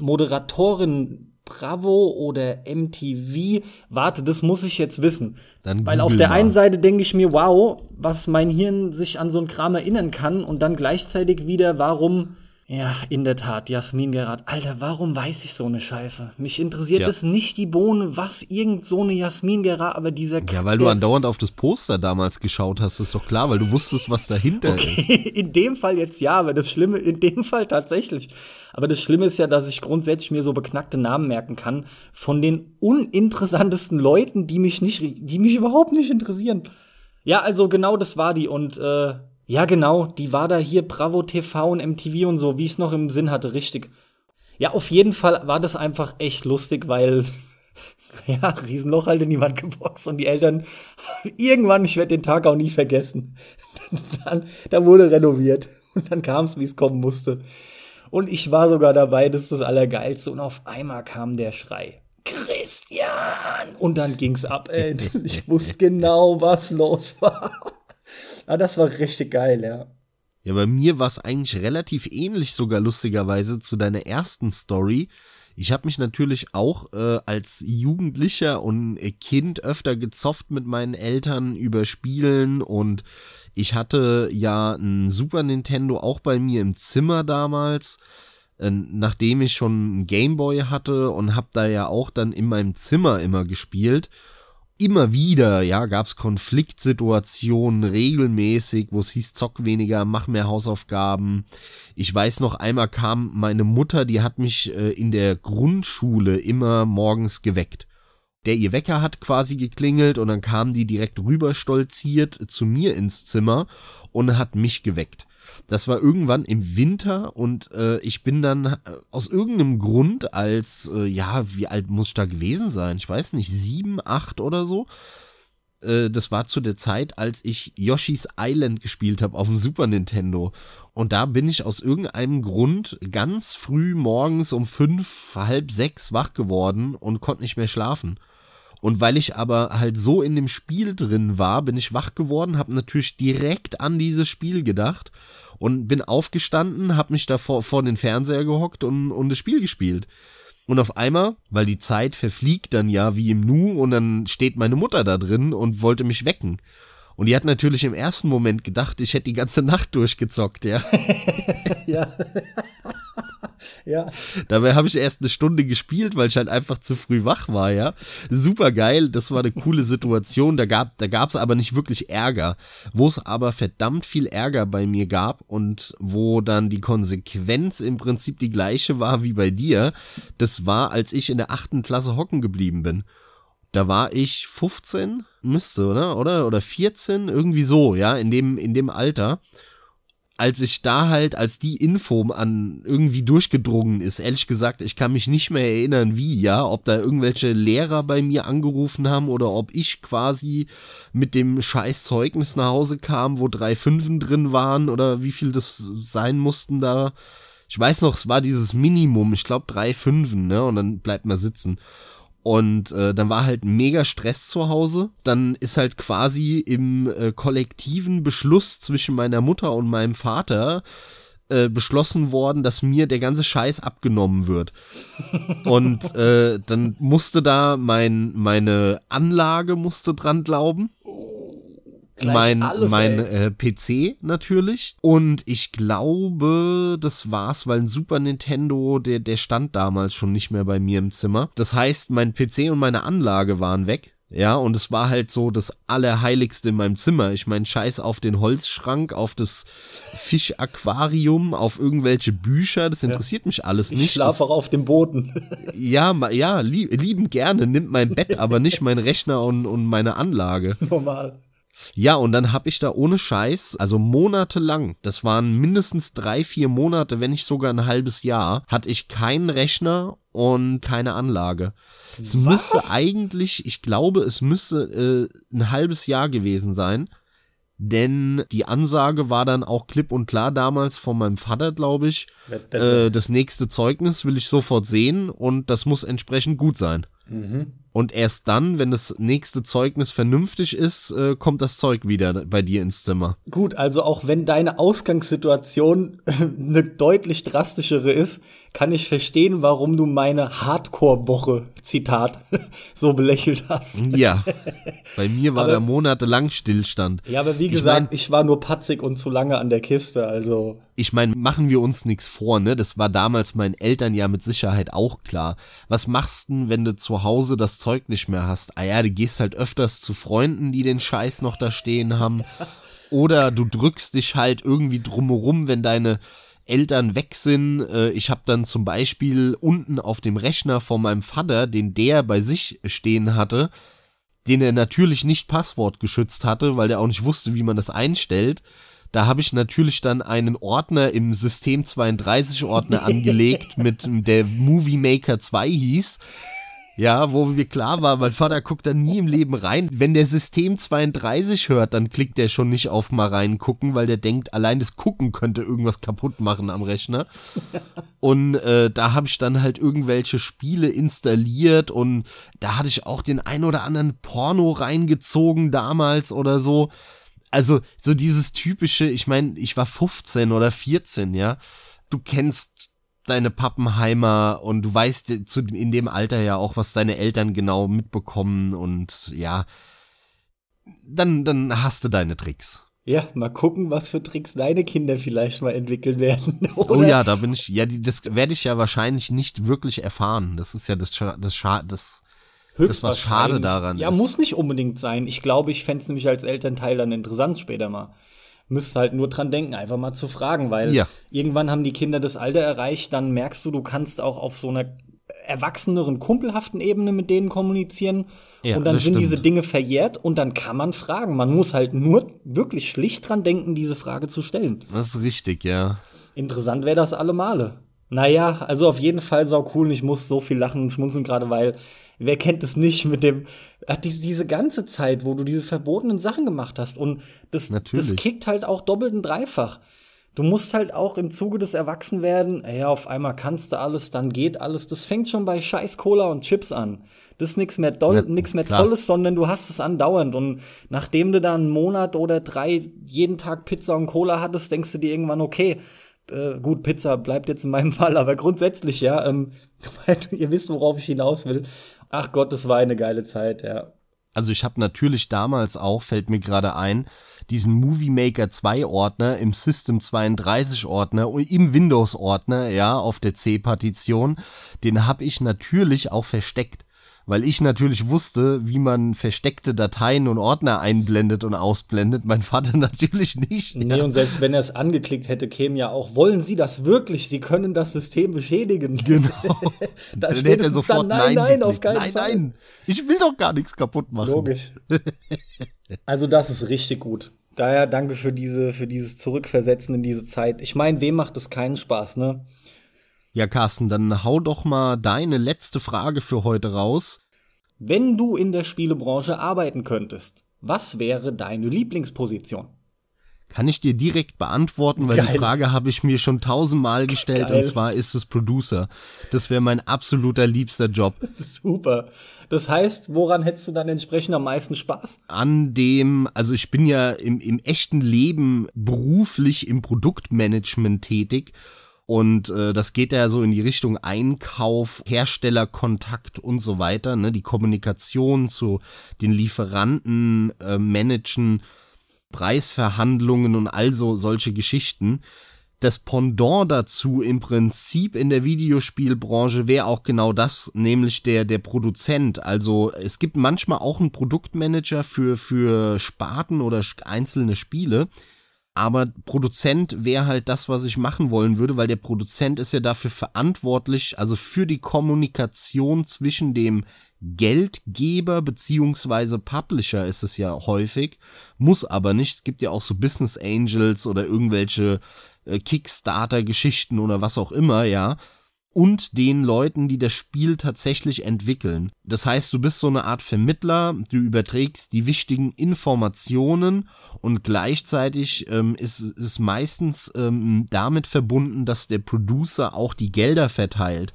Moderatorin Bravo oder MTV. Warte, das muss ich jetzt wissen. Dann Weil auf der mal. einen Seite denke ich mir, wow, was mein Hirn sich an so ein Kram erinnern kann und dann gleichzeitig wieder, warum ja, in der Tat, Jasmin Gerard. Alter, warum weiß ich so eine Scheiße? Mich interessiert es nicht die Bohne, was irgend so eine Jasmin Gerard, aber dieser Ja, weil du andauernd auf das Poster damals geschaut hast, ist doch klar, weil du wusstest, was dahinter okay, ist. [laughs] In dem Fall jetzt ja, aber das Schlimme, in dem Fall tatsächlich. Aber das Schlimme ist ja, dass ich grundsätzlich mir so beknackte Namen merken kann von den uninteressantesten Leuten, die mich nicht, die mich überhaupt nicht interessieren. Ja, also genau das war die und äh, ja, genau, die war da hier Bravo TV und MTV und so, wie ich es noch im Sinn hatte, richtig. Ja, auf jeden Fall war das einfach echt lustig, weil [laughs] ja, Riesenloch halt in die Wand geboxt und die Eltern [laughs] irgendwann, ich werde den Tag auch nie vergessen. [laughs] dann, dann wurde renoviert und dann kam es, wie es kommen musste. Und ich war sogar dabei, das ist das Allergeilste. Und auf einmal kam der Schrei. Christian! Und dann ging's ab, ey. Ich wusste genau, was los war. Ah, das war richtig geil, ja. Ja, bei mir war es eigentlich relativ ähnlich sogar lustigerweise zu deiner ersten Story. Ich habe mich natürlich auch äh, als Jugendlicher und Kind öfter gezofft mit meinen Eltern über Spielen und ich hatte ja ein Super Nintendo auch bei mir im Zimmer damals, äh, nachdem ich schon ein Gameboy hatte und habe da ja auch dann in meinem Zimmer immer gespielt immer wieder, ja, gab es Konfliktsituationen regelmäßig, wo es hieß, zock weniger, mach mehr Hausaufgaben. Ich weiß noch, einmal kam meine Mutter, die hat mich äh, in der Grundschule immer morgens geweckt. Der ihr Wecker hat quasi geklingelt und dann kam die direkt rüber stolziert zu mir ins Zimmer und hat mich geweckt. Das war irgendwann im Winter und äh, ich bin dann äh, aus irgendeinem Grund als, äh, ja, wie alt muss ich da gewesen sein? Ich weiß nicht, sieben, acht oder so. Äh, das war zu der Zeit, als ich Yoshi's Island gespielt habe auf dem Super Nintendo. Und da bin ich aus irgendeinem Grund ganz früh morgens um fünf, halb sechs wach geworden und konnte nicht mehr schlafen. Und weil ich aber halt so in dem Spiel drin war, bin ich wach geworden, habe natürlich direkt an dieses Spiel gedacht und bin aufgestanden, habe mich da vor, vor den Fernseher gehockt und, und das Spiel gespielt. Und auf einmal, weil die Zeit verfliegt dann ja wie im Nu und dann steht meine Mutter da drin und wollte mich wecken. Und die hat natürlich im ersten Moment gedacht, ich hätte die ganze Nacht durchgezockt, ja. [laughs] ja. Ja. Dabei habe ich erst eine Stunde gespielt, weil ich halt einfach zu früh wach war, ja. Super geil, das war eine coole Situation. Da gab da gab's aber nicht wirklich Ärger. Wo es aber verdammt viel Ärger bei mir gab und wo dann die Konsequenz im Prinzip die gleiche war wie bei dir, das war, als ich in der achten Klasse hocken geblieben bin. Da war ich 15, müsste, oder? Oder, oder 14, irgendwie so, ja, in dem, in dem Alter als ich da halt, als die Info an irgendwie durchgedrungen ist, ehrlich gesagt, ich kann mich nicht mehr erinnern, wie, ja, ob da irgendwelche Lehrer bei mir angerufen haben oder ob ich quasi mit dem scheiß Zeugnis nach Hause kam, wo drei Fünfen drin waren oder wie viel das sein mussten da. Ich weiß noch, es war dieses Minimum, ich glaube drei Fünfen, ne, und dann bleibt man sitzen. Und äh, dann war halt mega Stress zu Hause. Dann ist halt quasi im äh, kollektiven Beschluss zwischen meiner Mutter und meinem Vater äh, beschlossen worden, dass mir der ganze Scheiß abgenommen wird. [laughs] und äh, dann musste da mein meine Anlage musste dran glauben mein, alles, mein äh, PC natürlich. Und ich glaube, das war's, weil ein Super Nintendo, der, der stand damals schon nicht mehr bei mir im Zimmer. Das heißt, mein PC und meine Anlage waren weg. Ja, und es war halt so das Allerheiligste in meinem Zimmer. Ich mein, scheiß auf den Holzschrank, auf das Fischaquarium, auf irgendwelche Bücher, das interessiert ja. mich alles nicht. Ich schlafe auch auf dem Boden. [laughs] ja, ja, lieb, lieben gerne, nimmt mein Bett, aber nicht mein Rechner und, und meine Anlage. [laughs] Normal. Ja, und dann habe ich da ohne Scheiß, also monatelang, das waren mindestens drei, vier Monate, wenn nicht sogar ein halbes Jahr, hatte ich keinen Rechner und keine Anlage. Es Was? müsste eigentlich, ich glaube, es müsste äh, ein halbes Jahr gewesen sein. Denn die Ansage war dann auch klipp und klar damals von meinem Vater, glaube ich. Äh, das nächste Zeugnis will ich sofort sehen und das muss entsprechend gut sein. Mhm. Und erst dann, wenn das nächste Zeugnis vernünftig ist, äh, kommt das Zeug wieder bei dir ins Zimmer. Gut, also auch wenn deine Ausgangssituation eine deutlich drastischere ist, kann ich verstehen, warum du meine Hardcore-Woche, Zitat, [laughs] so belächelt hast. Ja, bei mir war aber, da monatelang Stillstand. Ja, aber wie ich gesagt, mein, ich war nur patzig und zu lange an der Kiste, also. Ich meine, machen wir uns nichts vor, ne? Das war damals meinen Eltern ja mit Sicherheit auch klar. Was machst du, wenn du zu Hause das Zeug nicht mehr hast? Ah ja, du gehst halt öfters zu Freunden, die den Scheiß noch da stehen haben. Oder du drückst dich halt irgendwie drumherum, wenn deine Eltern weg sind. Äh, ich habe dann zum Beispiel unten auf dem Rechner von meinem Vater, den der bei sich stehen hatte, den er natürlich nicht passwortgeschützt hatte, weil der auch nicht wusste, wie man das einstellt. Da habe ich natürlich dann einen Ordner im System 32 Ordner [laughs] angelegt mit der Movie Maker 2 hieß ja, wo mir klar war, mein Vater guckt da nie im Leben rein. Wenn der System 32 hört, dann klickt der schon nicht auf mal reingucken, weil der denkt, allein das Gucken könnte irgendwas kaputt machen am Rechner. und äh, da habe ich dann halt irgendwelche Spiele installiert und da hatte ich auch den ein oder anderen Porno reingezogen damals oder so. Also so dieses typische, ich meine, ich war 15 oder 14, ja. Du kennst deine Pappenheimer und du weißt zu, in dem Alter ja auch, was deine Eltern genau mitbekommen und ja, dann, dann hast du deine Tricks. Ja, mal gucken, was für Tricks deine Kinder vielleicht mal entwickeln werden. [laughs] Oh ja, da bin ich, ja, die, das werde ich ja wahrscheinlich nicht wirklich erfahren. Das ist ja das, das, das, das, was schade daran ja, ist. Muss nicht unbedingt sein. Ich glaube, ich fände es nämlich als Elternteil dann interessant später mal müsst halt nur dran denken, einfach mal zu fragen, weil ja. irgendwann haben die Kinder das Alter erreicht, dann merkst du, du kannst auch auf so einer erwachseneren, kumpelhaften Ebene mit denen kommunizieren. Ja, und dann sind stimmt. diese Dinge verjährt und dann kann man fragen. Man muss halt nur wirklich schlicht dran denken, diese Frage zu stellen. Das ist richtig, ja. Interessant wäre das alle Male. Naja, also auf jeden Fall sau cool und ich muss so viel lachen und schmunzeln gerade, weil wer kennt es nicht mit dem, ach, die, diese ganze Zeit, wo du diese verbotenen Sachen gemacht hast und das, das kickt halt auch doppelt und dreifach. Du musst halt auch im Zuge des Erwachsenwerden, ja, auf einmal kannst du alles, dann geht alles. Das fängt schon bei Scheiß Cola und Chips an. Das ist nichts mehr, doll, ja, nix mehr klar. Tolles, sondern du hast es andauernd. Und nachdem du dann einen Monat oder drei jeden Tag Pizza und Cola hattest, denkst du dir irgendwann, okay, äh, gut, Pizza bleibt jetzt in meinem [laughs] Fall, aber grundsätzlich, ja, ähm, [laughs] ihr wisst, worauf ich hinaus will. Ach Gott, das war eine geile Zeit, ja. Also ich habe natürlich damals auch, fällt mir gerade ein, diesen Movie Maker 2 Ordner im System 32 Ordner und im Windows Ordner, ja, auf der C-Partition, den habe ich natürlich auch versteckt weil ich natürlich wusste, wie man versteckte Dateien und Ordner einblendet und ausblendet. Mein Vater [laughs] natürlich nicht. Nee, ja. und selbst wenn er es angeklickt hätte, käme ja auch, wollen Sie das wirklich? Sie können das System beschädigen. Genau. [laughs] dann hätte er sofort dann, nein, nein, nein auf keinen nein, Fall. Nein, ich will doch gar nichts kaputt machen. Logisch. [laughs] also das ist richtig gut. Daher danke für diese, für dieses Zurückversetzen in diese Zeit. Ich meine, wem macht es keinen Spaß, ne? Ja, Carsten, dann hau doch mal deine letzte Frage für heute raus. Wenn du in der Spielebranche arbeiten könntest, was wäre deine Lieblingsposition? Kann ich dir direkt beantworten, weil Geil. die Frage habe ich mir schon tausendmal gestellt Geil. und zwar ist es Producer. Das wäre mein absoluter liebster Job. [laughs] Super. Das heißt, woran hättest du dann entsprechend am meisten Spaß? An dem, also ich bin ja im, im echten Leben beruflich im Produktmanagement tätig und äh, das geht ja so in die Richtung Einkauf, Herstellerkontakt und so weiter, ne? Die Kommunikation zu den Lieferanten, äh, managen, Preisverhandlungen und also solche Geschichten. Das Pendant dazu im Prinzip in der Videospielbranche wäre auch genau das, nämlich der, der Produzent. Also es gibt manchmal auch einen Produktmanager für, für Sparten oder einzelne Spiele aber Produzent wäre halt das, was ich machen wollen würde, weil der Produzent ist ja dafür verantwortlich, also für die Kommunikation zwischen dem Geldgeber beziehungsweise Publisher ist es ja häufig, muss aber nicht. Es gibt ja auch so Business Angels oder irgendwelche äh, Kickstarter-Geschichten oder was auch immer, ja und den Leuten, die das Spiel tatsächlich entwickeln. Das heißt, du bist so eine Art Vermittler, du überträgst die wichtigen Informationen und gleichzeitig ähm, ist es meistens ähm, damit verbunden, dass der Producer auch die Gelder verteilt.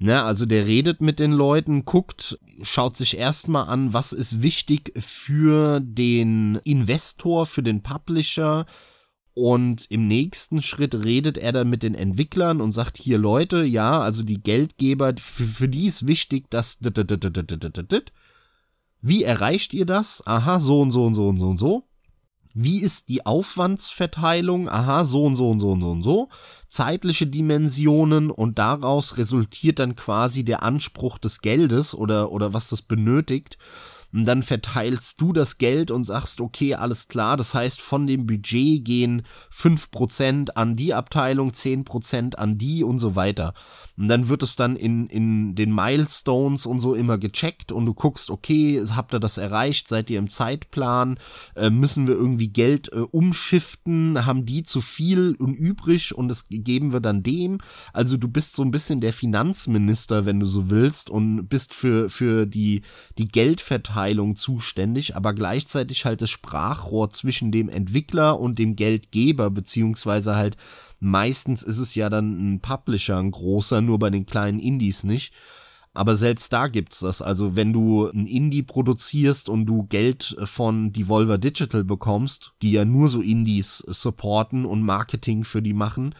Ne, also der redet mit den Leuten, guckt, schaut sich erstmal an, was ist wichtig für den Investor, für den Publisher, und im nächsten Schritt redet er dann mit den Entwicklern und sagt hier Leute, ja, also die Geldgeber, für, für die ist wichtig, dass wie erreicht ihr das? Aha, so und so und so und so und so. Wie ist die Aufwandsverteilung? Aha, so und so und so und so und so. Zeitliche Dimensionen und daraus resultiert dann quasi der Anspruch des Geldes oder, oder was das benötigt. Und dann verteilst du das Geld und sagst, okay, alles klar. Das heißt, von dem Budget gehen fünf Prozent an die Abteilung, zehn Prozent an die und so weiter. Und dann wird es dann in, in den Milestones und so immer gecheckt und du guckst, okay, habt ihr das erreicht? Seid ihr im Zeitplan? Äh, müssen wir irgendwie Geld äh, umschiften? Haben die zu viel und übrig und das geben wir dann dem? Also du bist so ein bisschen der Finanzminister, wenn du so willst und bist für, für die, die Geldverteilung Abteilung zuständig, aber gleichzeitig halt das Sprachrohr zwischen dem Entwickler und dem Geldgeber, beziehungsweise halt meistens ist es ja dann ein Publisher, ein großer, nur bei den kleinen Indies nicht. Aber selbst da gibt's das. Also wenn du ein Indie produzierst und du Geld von Devolver Digital bekommst, die ja nur so Indies supporten und Marketing für die machen,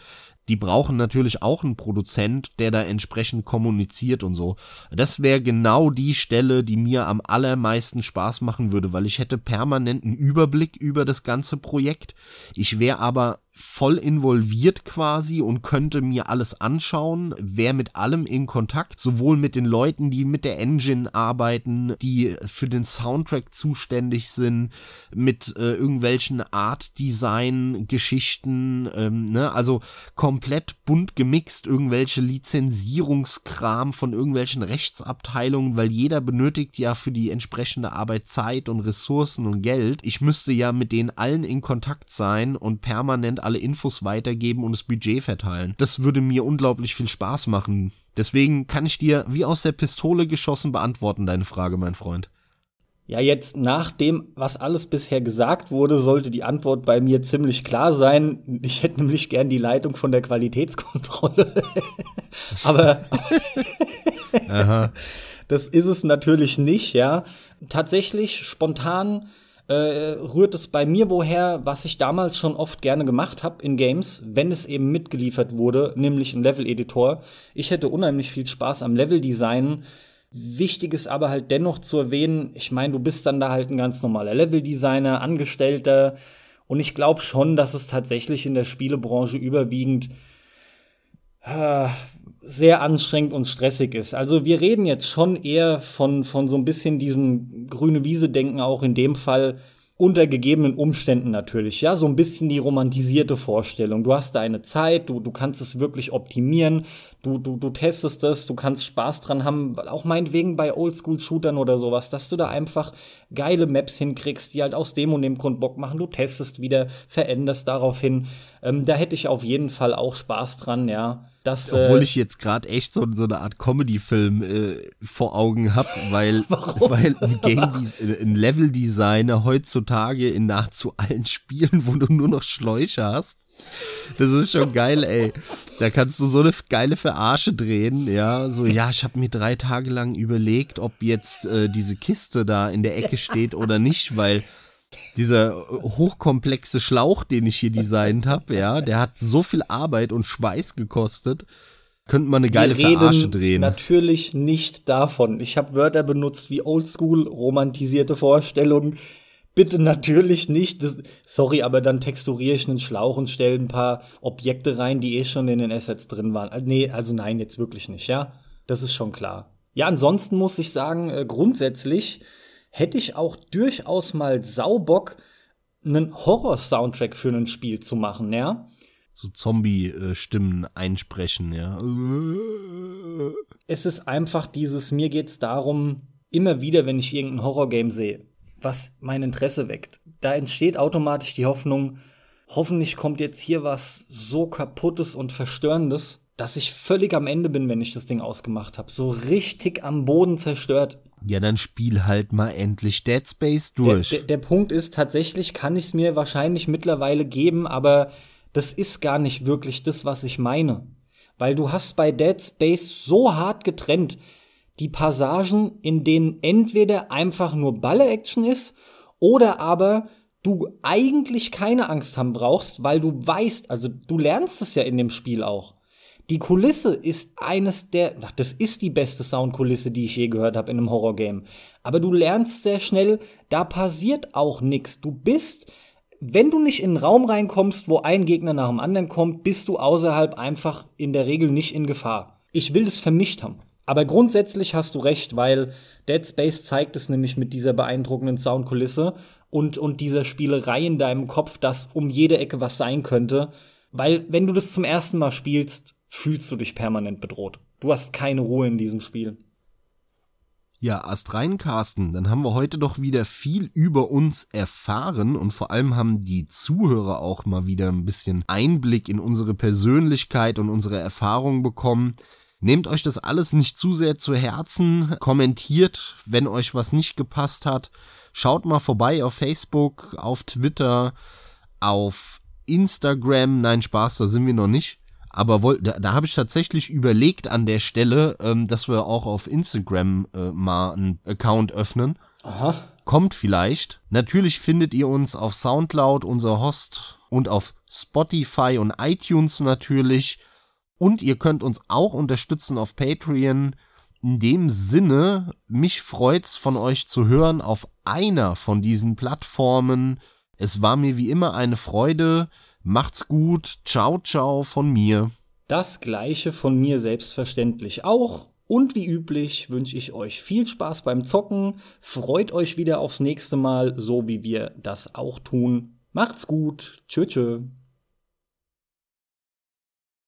die brauchen natürlich auch einen Produzent, der da entsprechend kommuniziert und so. Das wäre genau die Stelle, die mir am allermeisten Spaß machen würde, weil ich hätte permanenten Überblick über das ganze Projekt. Ich wäre aber voll involviert quasi und könnte mir alles anschauen, wäre mit allem in Kontakt, sowohl mit den Leuten, die mit der Engine arbeiten, die für den Soundtrack zuständig sind, mit äh, irgendwelchen Art-Design-Geschichten, ähm, ne, also komplett bunt gemixt, irgendwelche Lizenzierungskram von irgendwelchen Rechtsabteilungen, weil jeder benötigt ja für die entsprechende Arbeit Zeit und Ressourcen und Geld. Ich müsste ja mit denen allen in Kontakt sein und permanent alle Infos weitergeben und das Budget verteilen. Das würde mir unglaublich viel Spaß machen. Deswegen kann ich dir wie aus der Pistole geschossen beantworten, deine Frage, mein Freund. Ja, jetzt nach dem, was alles bisher gesagt wurde, sollte die Antwort bei mir ziemlich klar sein. Ich hätte nämlich gern die Leitung von der Qualitätskontrolle. Aber [laughs] das ist es natürlich nicht, ja. Tatsächlich spontan äh, rührt es bei mir woher, was ich damals schon oft gerne gemacht habe in Games, wenn es eben mitgeliefert wurde, nämlich ein Level-Editor. Ich hätte unheimlich viel Spaß am Level-Design, Wichtig ist aber halt dennoch zu erwähnen, ich meine, du bist dann da halt ein ganz normaler Leveldesigner, Angestellter. Und ich glaube schon, dass es tatsächlich in der Spielebranche überwiegend äh, sehr anstrengend und stressig ist. Also wir reden jetzt schon eher von, von so ein bisschen diesem grüne Wiese-Denken auch in dem Fall, unter gegebenen Umständen natürlich, ja, so ein bisschen die romantisierte Vorstellung. Du hast deine Zeit, du, du kannst es wirklich optimieren, du, du, du testest es, du kannst Spaß dran haben, auch meinetwegen bei Oldschool-Shootern oder sowas, dass du da einfach geile Maps hinkriegst, die halt aus dem und dem Grund Bock machen. Du testest wieder, veränderst daraufhin. Ähm, da hätte ich auf jeden Fall auch Spaß dran, ja. Das, Obwohl äh, ich jetzt gerade echt so, so eine Art Comedy-Film äh, vor Augen habe, weil, [laughs] weil ein, ein Level-Designer heutzutage in nahezu allen Spielen, wo du nur noch Schläuche hast, das ist schon geil, ey. Da kannst du so eine geile Verarsche drehen, ja. So, ja, ich habe mir drei Tage lang überlegt, ob jetzt äh, diese Kiste da in der Ecke steht oder nicht, weil dieser hochkomplexe Schlauch, den ich hier designt habe, ja, der hat so viel Arbeit und Schweiß gekostet. Könnte man eine geile Wir Verarsche drehen. Natürlich nicht davon. Ich habe Wörter benutzt wie Oldschool, romantisierte Vorstellungen. Bitte natürlich nicht. Das, sorry, aber dann texturiere ich einen Schlauch und stelle ein paar Objekte rein, die eh schon in den Assets drin waren. Äh, nee, also nein, jetzt wirklich nicht, ja. Das ist schon klar. Ja, ansonsten muss ich sagen, äh, grundsätzlich hätte ich auch durchaus mal Saubock, einen Horror-Soundtrack für ein Spiel zu machen, ja. So Zombie-Stimmen einsprechen, ja. Es ist einfach dieses, mir geht's darum, immer wieder, wenn ich irgendein Horror-Game sehe, was mein Interesse weckt, da entsteht automatisch die Hoffnung, hoffentlich kommt jetzt hier was so kaputtes und verstörendes, dass ich völlig am Ende bin, wenn ich das Ding ausgemacht habe. So richtig am Boden zerstört. Ja, dann spiel halt mal endlich Dead Space durch. Der, der, der Punkt ist, tatsächlich kann ich es mir wahrscheinlich mittlerweile geben, aber das ist gar nicht wirklich das, was ich meine. Weil du hast bei Dead Space so hart getrennt, die Passagen, in denen entweder einfach nur Balle-Action ist oder aber du eigentlich keine Angst haben brauchst, weil du weißt, also du lernst es ja in dem Spiel auch. Die Kulisse ist eines der, ach, das ist die beste Soundkulisse, die ich je gehört habe in einem Horrorgame. Aber du lernst sehr schnell, da passiert auch nichts. Du bist, wenn du nicht in einen Raum reinkommst, wo ein Gegner nach dem anderen kommt, bist du außerhalb einfach in der Regel nicht in Gefahr. Ich will das vermischt haben. Aber grundsätzlich hast du recht, weil Dead Space zeigt es nämlich mit dieser beeindruckenden Soundkulisse und, und dieser Spielerei in deinem Kopf, dass um jede Ecke was sein könnte. Weil, wenn du das zum ersten Mal spielst, fühlst du dich permanent bedroht. Du hast keine Ruhe in diesem Spiel. Ja, Ast rein, Carsten, dann haben wir heute doch wieder viel über uns erfahren und vor allem haben die Zuhörer auch mal wieder ein bisschen Einblick in unsere Persönlichkeit und unsere Erfahrungen bekommen. Nehmt euch das alles nicht zu sehr zu Herzen, kommentiert, wenn euch was nicht gepasst hat. Schaut mal vorbei auf Facebook, auf Twitter, auf Instagram. Nein, Spaß, da sind wir noch nicht. Aber woll, da, da habe ich tatsächlich überlegt an der Stelle, ähm, dass wir auch auf Instagram äh, mal einen Account öffnen. Aha. Kommt vielleicht. Natürlich findet ihr uns auf Soundcloud, unser Host, und auf Spotify und iTunes natürlich. Und ihr könnt uns auch unterstützen auf Patreon. In dem Sinne, mich freut's von euch zu hören auf einer von diesen Plattformen. Es war mir wie immer eine Freude. Macht's gut. Ciao, ciao von mir. Das gleiche von mir selbstverständlich auch. Und wie üblich wünsche ich euch viel Spaß beim Zocken. Freut euch wieder aufs nächste Mal, so wie wir das auch tun. Macht's gut. Tschö, tschö.